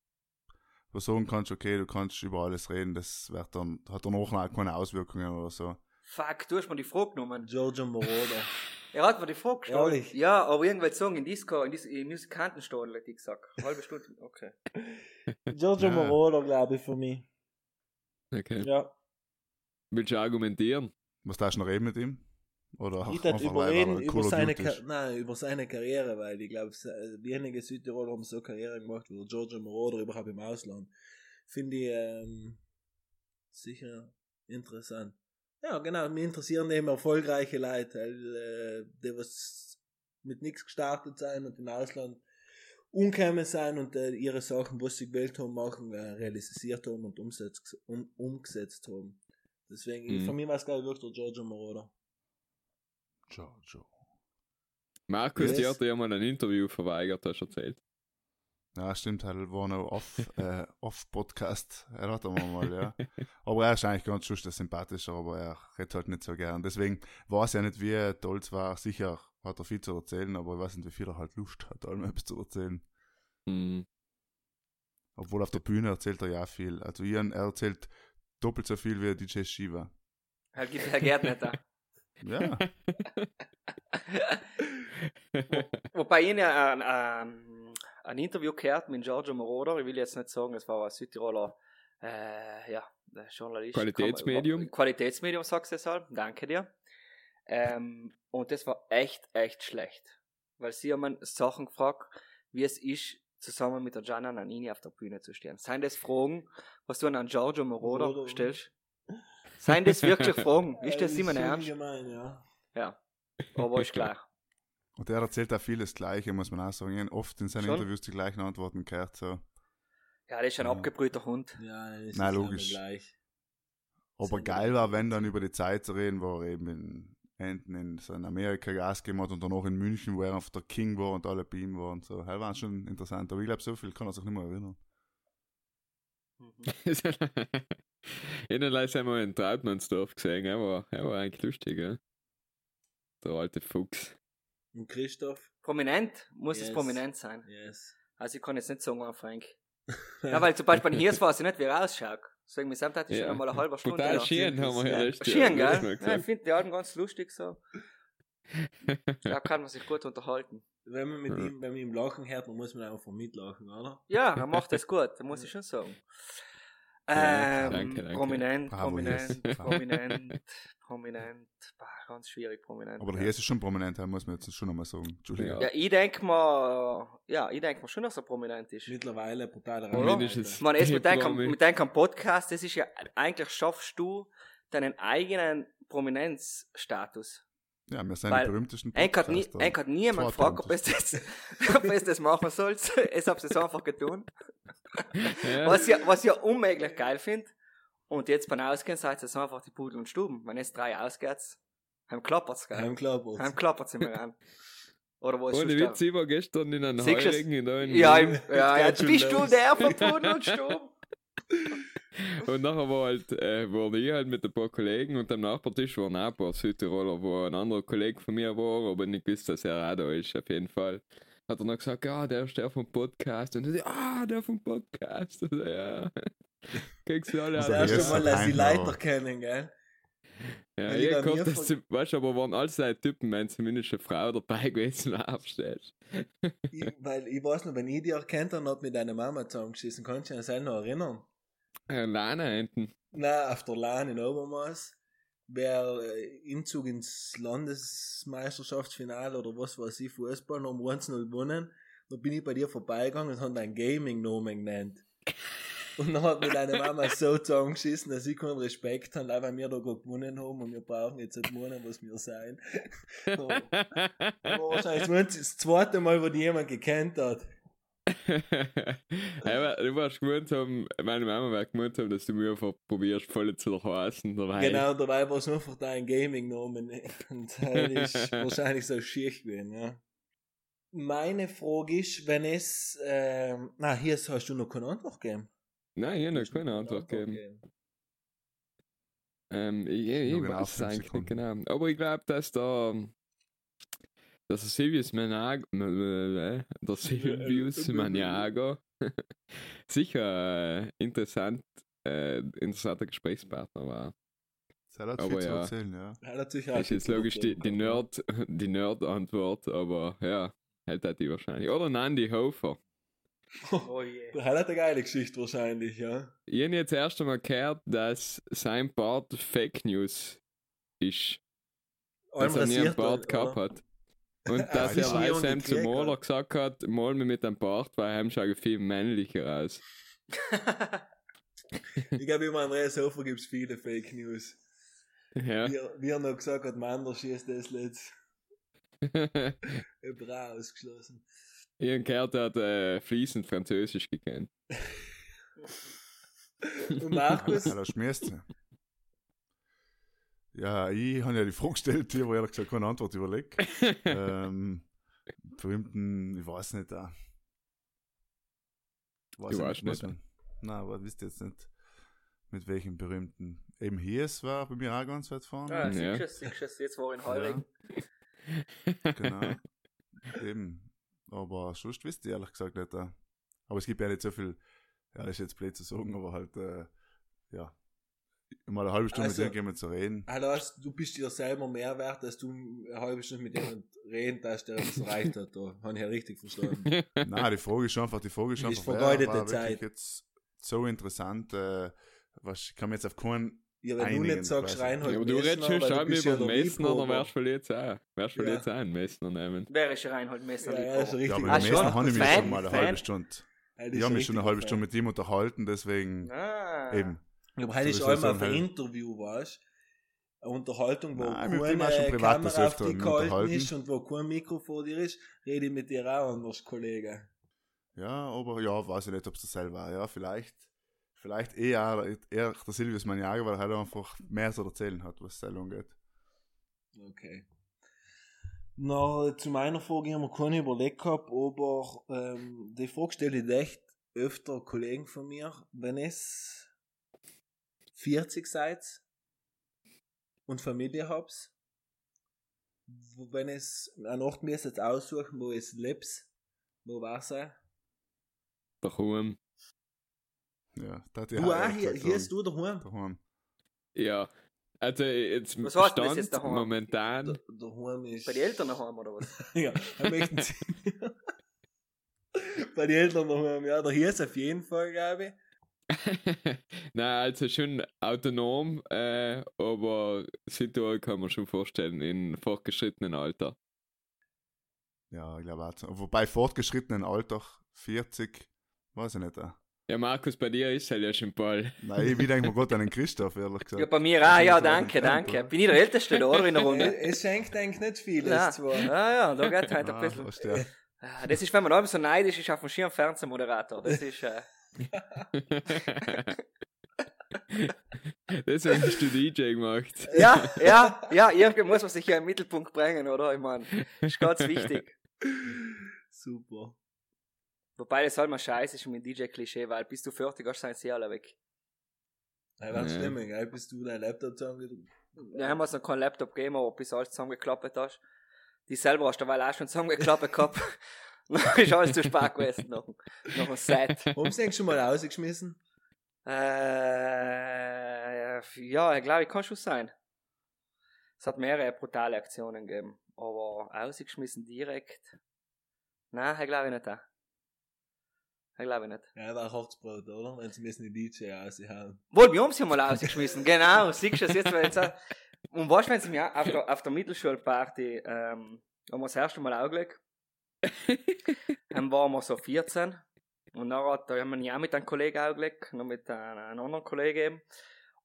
Speaker 2: wo sagen kannst, okay, du kannst über alles reden, das wird dann, hat dann auch keine Auswirkungen oder so.
Speaker 4: Fuck, du hast mir die Frage genommen.
Speaker 1: Giorgio Moroder.
Speaker 4: Er hat mir die Frage gestellt.
Speaker 1: Ehrlich?
Speaker 4: Ja, aber irgendwelche Sagen in Disco, in, Dis in Musikantenstadel, hätte ich gesagt. Halbe Stunde, okay.
Speaker 1: Giorgio
Speaker 2: Ja.
Speaker 1: Moroder, glaube ich, für mich.
Speaker 3: Okay.
Speaker 1: Ja.
Speaker 3: Willst du argumentieren?
Speaker 2: Was darfst du noch reden mit ihm? Oder
Speaker 1: Ich
Speaker 2: einfach
Speaker 1: überreden
Speaker 2: er
Speaker 1: über seine, nein, über seine Karriere, weil ich glaube, wenige Südtiroler haben so Karriere gemacht wie Giorgio Moroder überhaupt im Ausland. Finde ich ähm, sicher interessant. Ja, genau, mir interessieren eben erfolgreiche Leute, weil, äh, die was mit nichts gestartet sein und im Ausland umgekommen sein und äh, ihre Sachen, was sie gewählt haben, machen, äh, realisiert haben und umsetzt, um, umgesetzt haben. Deswegen,
Speaker 3: Mhm.
Speaker 1: für mich war es glaube ich wirklich der Giorgio Moroder.
Speaker 2: Giorgio.
Speaker 3: Markus,
Speaker 1: Yes.
Speaker 3: die hat ja mal ein Interview verweigert, hast du erzählt.
Speaker 2: Ja, stimmt, er war noch off, äh, off Podcast. Er hat er mal, ja. Aber er ist eigentlich ganz schüchtern sympathischer, aber er redet halt nicht so gern. Deswegen weiß ich ja nicht, wie toll es war. Sicher hat er viel zu erzählen, aber ich weiß nicht, wie viel er halt Lust hat, allem etwas zu erzählen.
Speaker 3: Hm.
Speaker 2: Obwohl auf der Bühne erzählt er ja viel. Also Ian, er erzählt doppelt so viel wie DJ Shiva.
Speaker 4: Er gibt er geht nicht da.
Speaker 2: Ja,
Speaker 4: Wobei ich ja ein, ein, ein Interview gehört mit Giorgio Moroder, ich will jetzt nicht sagen, es war ein Südtiroler äh, ja, der Journalist.
Speaker 3: Qualitätsmedium.
Speaker 4: Kann Qualitätsmedium, sagst du deshalb. Danke dir. Ähm, und das war echt, echt schlecht. Weil sie haben Sachen gefragt, wie es ist, zusammen mit der Gianna Nannini auf der Bühne zu stehen. Seien das Fragen, was du an Giorgio Moroder
Speaker 1: Moroder.
Speaker 4: stellst? Seien das wirklich Fragen? Ist
Speaker 1: Ja,
Speaker 4: das immer ernst?
Speaker 1: Gemein, ja.
Speaker 4: Ja. Aber ist klar.
Speaker 2: und er erzählt auch vieles Gleiche, muss man auch sagen. Ich habe oft in seinen
Speaker 4: Schon?
Speaker 2: Interviews die gleichen Antworten gehört. So.
Speaker 4: Ja, das ist ein
Speaker 2: Ja.
Speaker 4: abgebrühter Hund.
Speaker 1: Ja, das
Speaker 2: Na,
Speaker 1: ist
Speaker 2: logisch.
Speaker 1: gleich.
Speaker 2: Aber
Speaker 1: Sind
Speaker 2: geil war, wenn dann über die Zeit zu reden, wo er eben in, enten in so in Amerika Gas gegeben hat und dann auch in München, wo er auf der King war und alle bei ihm waren und so. Das war schon interessant. Aber ich glaube, so viel kann er sich nicht mehr erinnern.
Speaker 3: Innen haben wir in Trautmannsdorf gesehen, er war, er war eigentlich lustig, ja. Der alte Fuchs.
Speaker 1: Und Christoph?
Speaker 4: Prominent? Muss es
Speaker 1: Yes.
Speaker 4: prominent sein?
Speaker 1: Yes.
Speaker 4: Also ich kann jetzt nicht sagen, oh, Frank. Ja, weil zum Beispiel hier weiß ich nicht, wie er ausschaut. Deswegen, mit seinem hatte ich
Speaker 3: Ja.
Speaker 4: schon einmal eine halbe Stunde.
Speaker 3: Total
Speaker 4: da.
Speaker 3: schön haben wir
Speaker 1: Ja.
Speaker 3: ja letztes
Speaker 4: Schieren, gell? Ja, ich finde die Alten ganz lustig so. Da kann man sich gut unterhalten.
Speaker 1: Wenn man mit
Speaker 3: Ja.
Speaker 1: ihm, wenn man ihm lachen hört, dann muss man einfach mitlachen, oder?
Speaker 4: Ja, er macht das gut, da muss ich schon sagen. Ähm,
Speaker 3: danke, danke.
Speaker 4: Prominent,
Speaker 2: Bravo,
Speaker 4: prominent,
Speaker 2: yes.
Speaker 4: prominent, prominent. Bah, ganz schwierig, prominent.
Speaker 2: Aber hier ist es schon prominent, muss man jetzt schon nochmal sagen. Entschuldigung.
Speaker 4: ja, ich denke mal, ja, ich denke mal schon, dass er prominent ist.
Speaker 1: Mittlerweile brutal?
Speaker 3: Mindestens.
Speaker 4: Meine, erst mit deinem, mit deinem Podcast, das ist ja, eigentlich schaffst du deinen eigenen Prominenzstatus.
Speaker 2: Ja, wir sind
Speaker 4: Weil
Speaker 2: die berühmtesten
Speaker 4: Eigentlich hat, nie,
Speaker 2: Podcaster.
Speaker 4: eigentlich hat niemand gefragt, ob es das, ob es das machen soll. Es habt es einfach getan.
Speaker 3: Ja.
Speaker 4: Was ja, was ja unmöglich geil finde. Und jetzt beim Ausgehen seid ihr einfach die Pudel und Stuben. Wenn jetzt drei ausgeht, heim klappert's, gell?
Speaker 1: Heim klappert.
Speaker 4: Heim klappert's immer an. Oder wo ist
Speaker 3: Ohne Witz, ich war gestern in einem? Heurigen in
Speaker 4: da?
Speaker 3: einem
Speaker 4: Ja, im, ja,
Speaker 1: Jetzt
Speaker 4: ja, bist du der von Pudel und Stuben.
Speaker 3: Und nachher war halt, äh, war ich halt mit ein paar Kollegen und am Nachbartisch waren auch ein paar Südtiroler, wo ein anderer Kollege von mir war, aber nicht gewusst, dass er auch da ist, auf jeden Fall. Hat er noch gesagt, ja, der ist der vom Podcast. Und ich ah, der vom Podcast. Und so, ja. Kriegst du alle
Speaker 1: Das
Speaker 2: Also,
Speaker 3: alle.
Speaker 1: erste Mal, dass die Leiter
Speaker 2: Jahr.
Speaker 1: kennen, gell?
Speaker 3: Ja,
Speaker 1: ich
Speaker 3: ich
Speaker 1: bei
Speaker 3: glaub,
Speaker 1: mir
Speaker 3: dass du, weißt du, aber waren alles seine Typen, wenn zumindest eine Frau dabei gewesen war.
Speaker 1: Ich, weil ich weiß noch, wenn ich dich erkannt habe, hat mit deiner Mama zusammengeschissen. Kannst du dich an das noch erinnern?
Speaker 3: Äh, Lana.
Speaker 1: Nein, auf der Lahn in Obermaß. Wer äh, Inzug ins Landesmeisterschaftsfinale oder was weiß ich, Fußball, noch um 1-0 gewonnen. Da bin ich bei dir vorbeigegangen und haben deinen Gaming-Nomen genannt. Und dann hat mir deine Mama so zusammengeschissen, dass ich keinen Respekt habe, weil wir da gerade gewonnen haben und wir brauchen jetzt nicht gewonnen, was wir sein. So. Aber wahrscheinlich das zweite Mal, wo die jemand gekannt hat.
Speaker 3: Aber du warst gewohnt haben, meine Mama war gewohnt haben, dass du mir einfach probierst, voll zu heißen dabei.
Speaker 1: Genau, dabei war es nur für deinen Gaming-Namen. Und das ist wahrscheinlich so schick gewesen, ja. Meine Frage ist, wenn es, ähm, na, hier hast du noch keine Antwort gegeben.
Speaker 3: Nein, ich habe noch
Speaker 1: Hast du
Speaker 3: keine Antwort gegeben. Ähm, ich, ich, ich weiß es eigentlich nicht genau. Aber ich glaube, dass da dass der Silvius Maniago, der Silvius Maniago sicher äh, interessant, äh, interessanter Gesprächspartner war.
Speaker 2: Das hat
Speaker 3: Aber
Speaker 2: viel zu
Speaker 3: ja.
Speaker 2: erzählen, ja.
Speaker 1: Ja, natürlich
Speaker 3: Das ist jetzt logisch die, die Nerd, die Nerd-Antwort, aber ja, hält halt die wahrscheinlich. Oder Nandi Hofer.
Speaker 4: Oh je.
Speaker 1: Der hat eine geile Geschichte wahrscheinlich, ja.
Speaker 3: Ich habe jetzt erst einmal gehört, dass sein Bart Fake News ist. Dass er nie einen Bart gehabt hat. Und dass er zum
Speaker 1: ungekriegt,
Speaker 3: Maler
Speaker 1: hat.
Speaker 3: gesagt hat, mal mir mit einem Bart, weil er schaut viel männlicher aus.
Speaker 1: Ich glaube, über Andreas Hofer gibt es viele Fake News.
Speaker 3: Ja.
Speaker 1: Wie, er- wie er noch gesagt hat, Mann, schießt das letzt. Bra ausgeschlossen.
Speaker 3: ich habe gehört, er hat äh, fließend Französisch gekannt.
Speaker 1: Und Markus,
Speaker 2: schmierst du. Ja, ich habe ja die Frage gestellt, ich habe ehrlich gesagt keine Antwort überlegt. ähm, berühmten, ich weiß nicht, da.
Speaker 3: Du weißt nicht,
Speaker 2: man, Nein, aber wisst ihr jetzt nicht, mit welchem berühmten. Eben Hies war bei mir auch ganz weit vorne.
Speaker 4: Ah,
Speaker 3: Ja.
Speaker 4: siehst du, siehst du, jetzt war ich in Heuring.
Speaker 2: Genau. Eben. Aber sonst wisst ihr ehrlich gesagt nicht. äh. Aber es gibt ja nicht so viel, ja, ist jetzt blöd zu sagen, aber halt, äh, ja, mal eine halbe Stunde
Speaker 1: Also-
Speaker 2: mit irgendjemandem zu reden.
Speaker 1: Also, du bist dir selber mehr wert, dass du eine halbe Stunde mit jemandem reden, dass der das erreicht hat. Da habe ich ja richtig verstanden.
Speaker 2: Nein, die Frage ist einfach, die Frage ist einfach,
Speaker 1: vergeudete
Speaker 2: wirklich
Speaker 1: Zeit.
Speaker 2: jetzt so interessant, äh, was, ich kann mir jetzt auf keinen,
Speaker 1: Ja, wenn du
Speaker 2: Einigen
Speaker 1: nicht sagst,
Speaker 2: quasi.
Speaker 1: Reinhold
Speaker 3: ja, aber du redest
Speaker 1: Messner,
Speaker 3: schon schon über
Speaker 1: ja
Speaker 3: den Messner, dann wärst du verliert auch. Wärst du
Speaker 1: Ja.
Speaker 3: verliert auch einen Messner nehmen.
Speaker 4: Wer ist Reinhold Messner?
Speaker 1: Ja, ja, ist richtig.
Speaker 2: ja, aber
Speaker 4: Ah,
Speaker 2: mit dem
Speaker 4: schon?
Speaker 2: Messer habe ich mich schon mal eine halbe Stunde.
Speaker 1: Ja,
Speaker 2: Ich habe mich schon eine halbe. Stunde mit ihm unterhalten, deswegen
Speaker 4: Ah.
Speaker 2: eben.
Speaker 1: Ja, aber heute ist einmal auf ein. Interview, weißt Eine Unterhaltung, wo
Speaker 2: Nein, schon
Speaker 1: keine
Speaker 2: privat
Speaker 1: Kamera auf dich gehalten ist und wo kein Mikro vor dir ist, rede ich mit dir auch anders, Kollege.
Speaker 2: Ja, aber ja, weiß ich nicht, ob es dasselbe war. Ja, vielleicht, vielleicht eher, eher der Silvius Maniago, weil er halt einfach mehr zu erzählen hat, was das angeht.
Speaker 1: Okay. Na, zu meiner Frage haben wir keine überlegt gehabt, aber ähm, die Frage stelle ich echt öfter Kollegen von mir, wenn es 40 seid und Familie habt, wo- wenn es an Ort müsst jetzt aussuchen, wo es lebt, wo war es?
Speaker 3: Daheim.
Speaker 2: Ja, da hat
Speaker 1: Du auch hier, hier ist du daheim.
Speaker 2: daheim.
Speaker 3: Ja. Also jetzt
Speaker 4: Was heißt
Speaker 3: Stand
Speaker 4: jetzt daheim?
Speaker 3: momentan.
Speaker 1: Da- Daheim ist.
Speaker 4: Bei den Eltern daheim oder was?
Speaker 1: ja, da möchten sie. Bei den Eltern daheim, ja, da hier ist auf jeden Fall, glaube ich.
Speaker 3: Nein, also schon autonom, äh, aber Situation kann man schon vorstellen, in fortgeschrittenen Alter.
Speaker 2: Ja, ich glaube auch. so. Wobei fortgeschrittenen Alter, 40, weiß ich nicht. Äh.
Speaker 3: Ja, Markus, bei dir ist halt ja schon bald.
Speaker 2: Nein, ich denke mir gerade an den Christoph, ehrlich
Speaker 4: Ja,
Speaker 2: gesagt.
Speaker 4: bei mir auch, ja, danke, danke. Bin ich der Älteste da, oder in der Runde?
Speaker 1: Es schenkt eigentlich nicht viel,
Speaker 4: Ja,
Speaker 1: das zwar.
Speaker 4: ja, ja, da geht halt ein
Speaker 2: Ah,
Speaker 4: bisschen. Ah, Das ist, wenn man allem so neidisch ist auf einen schönen Fernsehmoderator. Das ist, äh,
Speaker 3: Deswegen hast du DJ gemacht.
Speaker 4: ja, ja, ja, irgendwie muss man sich ja im Mittelpunkt bringen, oder? Ich meine, ist ganz wichtig.
Speaker 1: Super.
Speaker 4: Wobei das halt mal scheiße ist mit DJ-Klischee, weil bis du fertig hast, sind sie alle weg.
Speaker 1: Hey, was
Speaker 3: Ja.
Speaker 1: schlimm, gell? Bis du dein Laptop zusammen
Speaker 4: Wir haben uns noch keinen Laptop gegeben, aber bis alles zusammengeklappt hast. Die selber hast du weil auch schon zusammengeklappt gehabt. Dann ist alles zu spät gewesen noch, noch ein Set.
Speaker 1: Haben sie eigentlich schon mal rausgeschmissen?
Speaker 4: Äh, ja, ich glaube, ich kann schon sein. Es hat mehrere brutale Aktionen gegeben, aber ausgeschmissen direkt. Nein, ich glaube nicht. auch. Ich glaube nicht.
Speaker 1: Ja, war Herzbrot, oder? Wenn sie müssen die DJ raushauen.
Speaker 4: Wohl, wir haben sie mal ausgeschmissen, genau. Siehst du das jetzt, weil jetzt auch- Und du, wenn sie mir auf der, auf der Mittelschulparty, ähm, haben wir das erste Mal angelegt. dann waren wir so 14. Und dann hat, da haben wir ja mit einem Kollegen angelegt, noch mit einem, einem anderen Kollegen eben.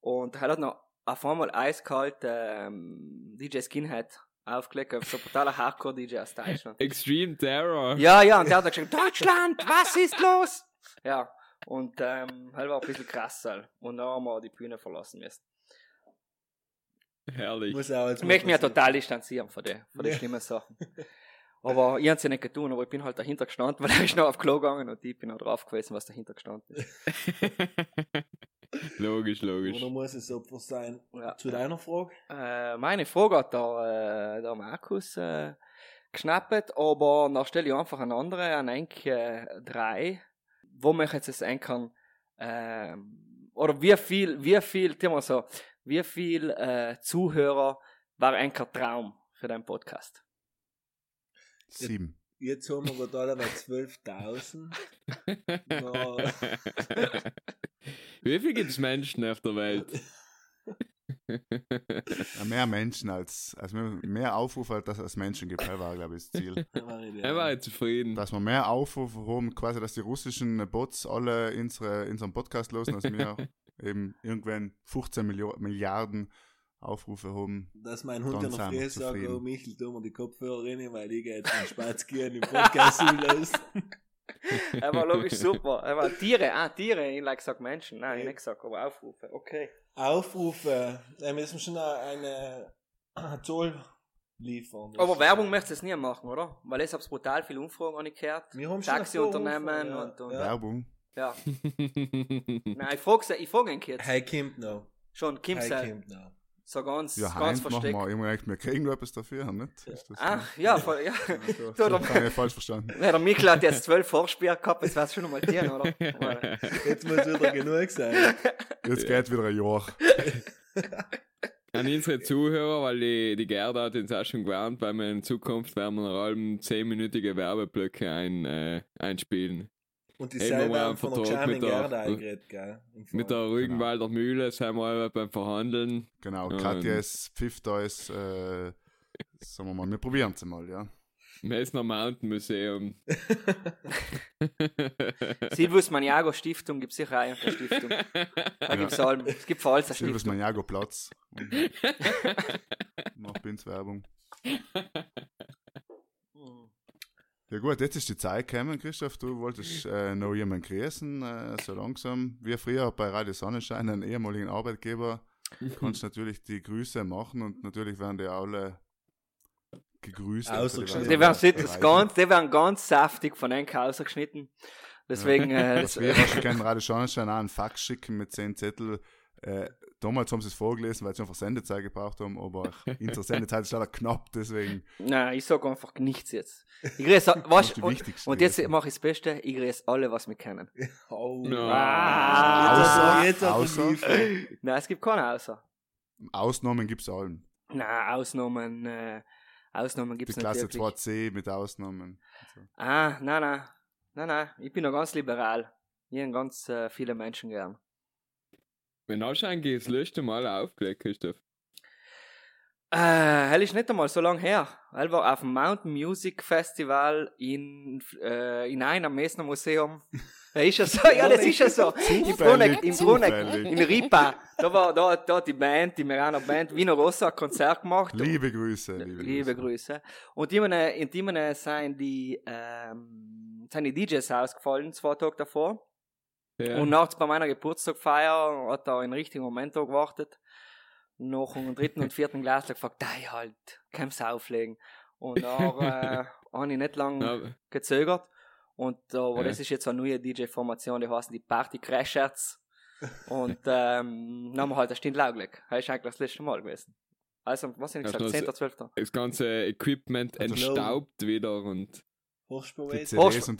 Speaker 4: Und er hat noch auf einmal eiskalt ähm, DJ Skinhead aufgelegt, so ein totaler Hardcore-DJ aus Deutschland.
Speaker 3: Extreme Terror.
Speaker 4: Ja, ja, und der hat dann gesagt, Deutschland, was ist los? Ja, und ähm, das war ein bisschen krass. halt. Und dann haben wir die Bühne verlassen müssen.
Speaker 3: Herrlich.
Speaker 1: Muss auch als
Speaker 4: Ich möchte mich ja total distanzieren von den, von den
Speaker 1: Ja.
Speaker 4: schlimmen Sachen. Aber ich habe es ja nicht getan, aber ich bin halt dahinter gestanden, weil er ist noch auf Klo gegangen und ich bin auch drauf gewesen, was dahinter gestanden ist.
Speaker 3: logisch, logisch.
Speaker 1: Oder muss es Opfer sein?
Speaker 4: Ja.
Speaker 1: Zu deiner Frage?
Speaker 4: Äh, meine Frage hat der, äh, der Markus äh, geschnappt, aber dann stelle ich einfach eine andere, an Enk äh, drei. Wo möchte ich jetzt Enkern, ähm, oder wie viel, wie viel, wir so, wie viel äh, Zuhörer war Enker Traum für deinen Podcast?
Speaker 2: Sieben.
Speaker 1: Jetzt haben wir gerade bei 12.000. Ja.
Speaker 3: Wie viel gibt es Menschen auf der Welt?
Speaker 2: Ja, mehr Menschen als, also mehr- mehr Aufrufe, als das als Menschen gibt. Das war, glaube ich, das Ziel.
Speaker 3: Er war jetzt zufrieden.
Speaker 2: Dass wir mehr Aufrufe haben, quasi, dass die russischen Bots alle unsere, unseren Podcast losen, als wir eben irgendwann 15 Millio Milliarden Aufrufe haben.
Speaker 1: Dass mein Hund
Speaker 2: Dann
Speaker 1: ja noch
Speaker 2: sind wir
Speaker 1: früh sagt, oh Michel, tu mir die Kopfhörer rein, weil ich jetzt in Spazieren im Podcast zulösen.
Speaker 4: Er war logisch super. Er war Tiere, ah, Tiere, ich like gesagt Menschen. Nein, ich nicht gesagt, aber Aufrufe. Okay.
Speaker 1: Aufrufe. Da müssen wir schon eine, eine Zoll liefern.
Speaker 4: Aber Werbung möchtest du es nie machen, oder? Weil ich hab's brutal viel Umfragen angekehrt.
Speaker 1: Wir haben
Speaker 4: Taxiunternehmen
Speaker 1: Aufrufe,
Speaker 4: und, und
Speaker 1: ja.
Speaker 4: ja.
Speaker 2: Werbung.
Speaker 4: Nein, ich frage ich frag ihn jetzt.
Speaker 1: Hey, kommt noch.
Speaker 4: Schon, Kim
Speaker 1: Hey,
Speaker 4: sei
Speaker 1: kommt noch.
Speaker 4: So ganz,
Speaker 2: Ja,
Speaker 4: ganz
Speaker 2: Heim machen
Speaker 4: versteckt.
Speaker 2: wir. Ich meine, wir kriegen nur etwas dafür, nicht? Ist das
Speaker 4: Ah, ja, voll, ja.
Speaker 2: so,
Speaker 4: du,
Speaker 2: so,
Speaker 4: der-
Speaker 2: habe ich falsch verstanden.
Speaker 4: Nein, der Mikl hat jetzt zwölf Vorspiele gehabt, jetzt wär's schon einmal Tieren, oder?
Speaker 1: Jetzt muss wieder genug sein.
Speaker 2: Jetzt geht wieder ein Jahr.
Speaker 3: An unsere Zuhörer, weil die, die Gerda hat uns auch schon gewarnt, weil wir in Zukunft werden wir nach allem 10-minütige Werbeblöcke ein, äh, einspielen.
Speaker 1: Und die selber
Speaker 3: haben
Speaker 1: von der
Speaker 3: mit der-
Speaker 1: Gerda eingeredet, gell?
Speaker 3: Mit der. Rügenwalder Mühle sind wir beim Verhandeln.
Speaker 2: Genau,
Speaker 3: Ähm.
Speaker 2: Katjes, Pfiff da ist, äh, sagen wir mal, wir probieren es mal, ja.
Speaker 3: Messner Mountain Museum.
Speaker 4: Silvus Maniago Stiftung gibt's sicher auch eine Stiftung. Da gibt's allem. Es gibt für alles eine Stiftung.
Speaker 2: Maniago Platz. Macht Binzwerbung.
Speaker 4: Mhm.
Speaker 2: Ja gut, jetzt ist die Zeit gekommen, Christoph. Du wolltest äh, noch jemanden grüßen, äh, so langsam. Wir früher bei Radio Sonnenschein, einen ehemaligen Arbeitgeber, kannst natürlich die Grüße machen und natürlich werden die alle gegrüßt. Also
Speaker 1: Ausgeschnitten.
Speaker 4: Die werden, das ganz, die werden ganz saftig von einem rausgeschnitten. Deswegen, äh,
Speaker 2: Das wäre schon gerne Radio Sonnenschein auch einen Fax schicken mit zehn Zettel. Äh, damals haben sie es vorgelesen, weil sie einfach Sendezeit gebraucht haben, aber unsere Sendezeit ist leider knapp, deswegen
Speaker 4: nein, ich sag einfach nichts jetzt. Ich
Speaker 2: du die
Speaker 4: und, und jetzt mache ich das Beste, ich grüße alle, was wir kennen.
Speaker 1: Oh.
Speaker 3: No.
Speaker 4: Ah.
Speaker 1: Jetzt hat er
Speaker 2: Außer-.
Speaker 4: Nein, es gibt keine Außer.
Speaker 2: Ausnahmen gibt es allen.
Speaker 4: Nein, Ausnahmen, äh, Ausnahmen
Speaker 2: Die
Speaker 4: gibt's nicht
Speaker 2: Klasse
Speaker 4: wirklich.
Speaker 2: 2c mit Ausnahmen. Also,
Speaker 4: Ah, nein, nein, nein, nein, ich bin noch ganz liberal. Ich habe ganz äh, viele Menschen gern.
Speaker 3: Wenn auch schon eigentlich das letzte Mal aufgelegt, Christoph.
Speaker 4: Äh, hell ist nicht einmal so lang her. Er war auf dem Mountain Music Festival in, äh, in einem Messner Museum. Ja, ist ja so, ja, das ist ja so. Im Bruneck, im Bruneck,
Speaker 2: zufällig.
Speaker 4: in Ripa. Da war, da, da hat die Band, die Meraner Band, Wiener Rossa, ein Konzert gemacht.
Speaker 2: Liebe Grüße, liebe,
Speaker 4: Liebe Grüße. Und die meine, in die meine sind die, ähm, sind die DJs ausgefallen, zwei Tage davor.
Speaker 3: Ja.
Speaker 4: Und nachts bei meiner Geburtstagfeier hat er einen richtigen Moment da gewartet. Nach dem dritten und vierten Glas gefragt, hey halt, kannst du auflegen? Und dann äh, habe ich nicht lange gezögert. Und äh, aber
Speaker 3: Ja.
Speaker 4: das ist jetzt eine neue DJ-Formation, die heißen die Party Crashers. Und ähm, dann haben wir halt eine Stunde laugelegt. Das ist eigentlich das letzte Mal gewesen. Also, was habe ich
Speaker 3: Hast
Speaker 4: gesagt?
Speaker 3: du
Speaker 4: 10. 12.
Speaker 3: Das ganze Equipment
Speaker 2: Also
Speaker 3: entstaubt wieder und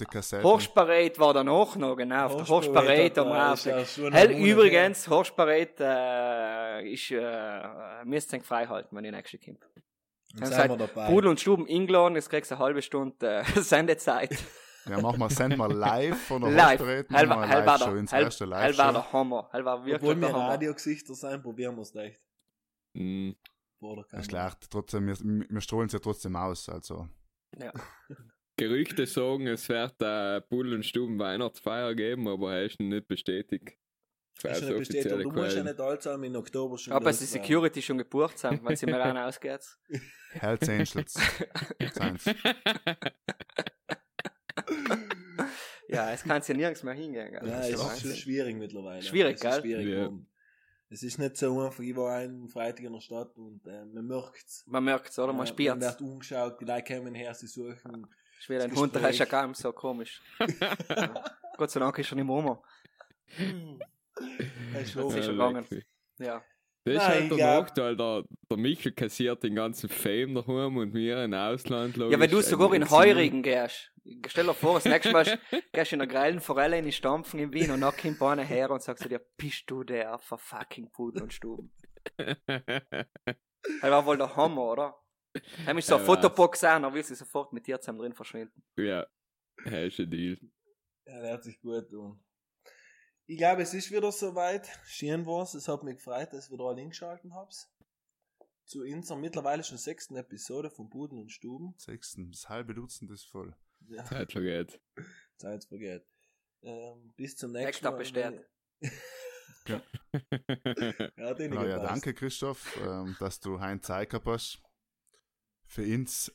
Speaker 2: Kassetten.
Speaker 4: Hochsparät war danach noch, genau. Auf der haben wir aufgelegt. Hell, übrigens, Hochsparät äh, ist, äh, müsst ihr frei halten, wenn ihr nächste kommt.
Speaker 1: Dann
Speaker 4: seid
Speaker 1: dabei.
Speaker 4: Pudel und Stuben eingeladen, jetzt kriegst du eine halbe Stunde äh, Sendezeit.
Speaker 2: Ja, machen wir, senden wir live von der
Speaker 4: live.
Speaker 2: Hochberät,
Speaker 4: Hell
Speaker 2: machen wir
Speaker 4: war, hell war
Speaker 2: live
Speaker 4: der,
Speaker 2: schon ins
Speaker 4: hell,
Speaker 2: erste
Speaker 4: hell war der Hammer. Hell war wirklich
Speaker 1: Obwohl wir
Speaker 4: der Hammer.
Speaker 1: Radiogesichter sein, probieren wir es echt.
Speaker 2: Das ist
Speaker 1: Kamera.
Speaker 2: schlecht. Trotzdem, wir, wir strahlen es ja trotzdem aus, also.
Speaker 4: Ja.
Speaker 3: Gerüchte sagen, es wird eine Bull- und Stuben-Weihnachtsfeier geben, aber er ist noch nicht bestätigt.
Speaker 1: Ist schon bestätigt, du musst ja nicht alt sein, im Oktober schon.
Speaker 4: Aber es ist
Speaker 1: sein.
Speaker 4: Security schon gebucht sind, wenn sie mir rein ausgeht.
Speaker 2: Hells Angels.
Speaker 4: Ja, es kann ja nirgends mehr hingehen. gell?
Speaker 1: Ja, es
Speaker 4: ist
Speaker 1: schon schwierig mittlerweile.
Speaker 4: Schwierig,
Speaker 1: es ist
Speaker 4: gell?
Speaker 1: Schwierig
Speaker 3: Ja.
Speaker 1: Es ist nicht so einfach, ich war einen Freitag in der Stadt und äh, man merkt es.
Speaker 4: Man merkt es, oder? Man
Speaker 1: Man
Speaker 4: es.
Speaker 1: wird umgeschaut, die Leute kommen her, sie suchen.
Speaker 4: Ich will ein Hund, der ist ja nicht so komisch. Gott sei Dank ist er nicht Mama.
Speaker 1: Das ist
Speaker 4: Das
Speaker 1: schon
Speaker 4: ist schon gegangen. Ja.
Speaker 3: Das ist halt der
Speaker 1: glaub-
Speaker 3: Nachteil, der, der Michel kassiert den ganzen Fame daheim und wir im Ausland.
Speaker 4: Ja, wenn du
Speaker 3: logisch,
Speaker 4: sogar in
Speaker 3: ein-
Speaker 4: Heurigen gehst, stell dir vor, das nächste Mal gehst du in einer geilen Forelle in die Stampfen in Wien und dann kommt einer her und sagt zu dir, bist du der für fucking Pudel und Stuben? Das war wohl der Hammer, oder? Haben mich so ein
Speaker 3: Ja,
Speaker 4: Fotobox an, dann will sie sofort mit dir zusammen drin verschwinden.
Speaker 3: ja, das ist ein Deal.
Speaker 1: Ja, der hat sich gut tun. Ich glaube, es ist wieder soweit. Schön war's. Es hat mich gefreut, dass ihr wieder alle eingeschaltet habt. Zu unserer mittlerweile schon sechsten Episode von Pudel und Stuben.
Speaker 2: Sechsten, das halbe Dutzend ist voll.
Speaker 1: Ja,
Speaker 3: Zeit vergeht.
Speaker 1: Zeit vergeht. Ähm, bis zum nächsten Mal.
Speaker 4: bestellt.
Speaker 1: Ja, den
Speaker 2: Genau, ja, danke Christoph, ähm, dass du heute Zeit gehabt hast für uns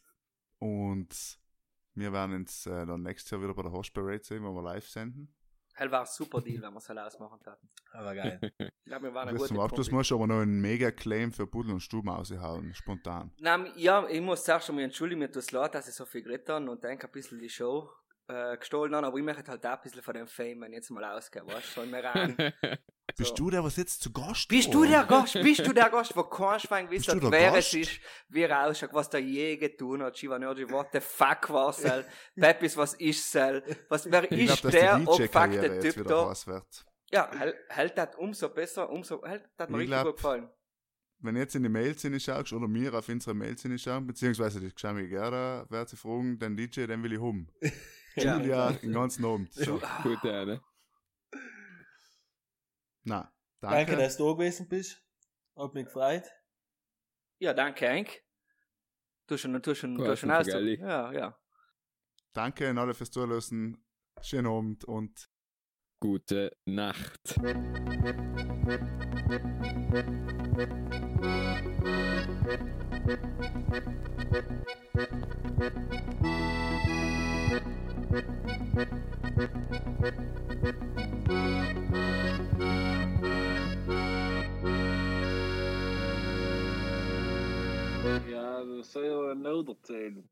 Speaker 2: und wir werden uns äh, dann nächstes Jahr wieder bei der Horse Parade sehen, wo wir live senden.
Speaker 4: Das war ein super Deal, wenn wir es halt ausmachen taten.
Speaker 1: Aber geil.
Speaker 4: Ich glaube, wir waren eine
Speaker 2: Bis
Speaker 4: gute
Speaker 2: zum Abschluss musst du aber noch einen mega Claim für Pudel und Stuben raushauen, spontan.
Speaker 4: Nein, ja, ich muss zuerst einmal entschuldigen, mir tut es leid, dass ich so viel geredet habe und denke ein bisschen die Show äh, gestohlen habe, aber ich möchte halt auch ein bisschen von dem Fame wenn ich jetzt mal ausgehen, weißt du, soll mir rein.
Speaker 2: Bist
Speaker 4: So.
Speaker 2: du der, was jetzt zu Gast
Speaker 4: Bist du der Gast? Bist du der Gast, wo kein Schwein
Speaker 2: du der
Speaker 4: wer
Speaker 2: Gast?
Speaker 4: es ist, wie er ausschaut, was der je getun hat, Shivanergy, what the fuck war es, Peppis, was ist es, was, wer
Speaker 2: Ich
Speaker 4: ist
Speaker 2: glaube, dass
Speaker 4: der abgefuckte Typ da? Ja, hält, hält das umso besser, umso, hält, das hat mir
Speaker 2: Ich
Speaker 4: richtig
Speaker 2: glaub,
Speaker 4: gut gefallen.
Speaker 2: Wenn du jetzt in die Mails hinschaust oder mir auf unsere Mails hinschauen, beziehungsweise die schau mich gerne, wer sie fragen, den DJ, den will ich haben.
Speaker 4: Ja.
Speaker 2: Julia, den ganzen Abend. So.
Speaker 3: Gut, ja, ne?
Speaker 2: Na,
Speaker 1: Danke,
Speaker 2: danke.
Speaker 1: dass du da gewesen bist. Hat mich gefreut.
Speaker 4: Ja, danke, Henk. Du schon, du schon, du schon aus. Ja, ja.
Speaker 2: Danke an alle fürs Zuhören. Schönen Abend und
Speaker 3: Gute Nacht.
Speaker 1: Ja, dat zou je wel nodig zijn.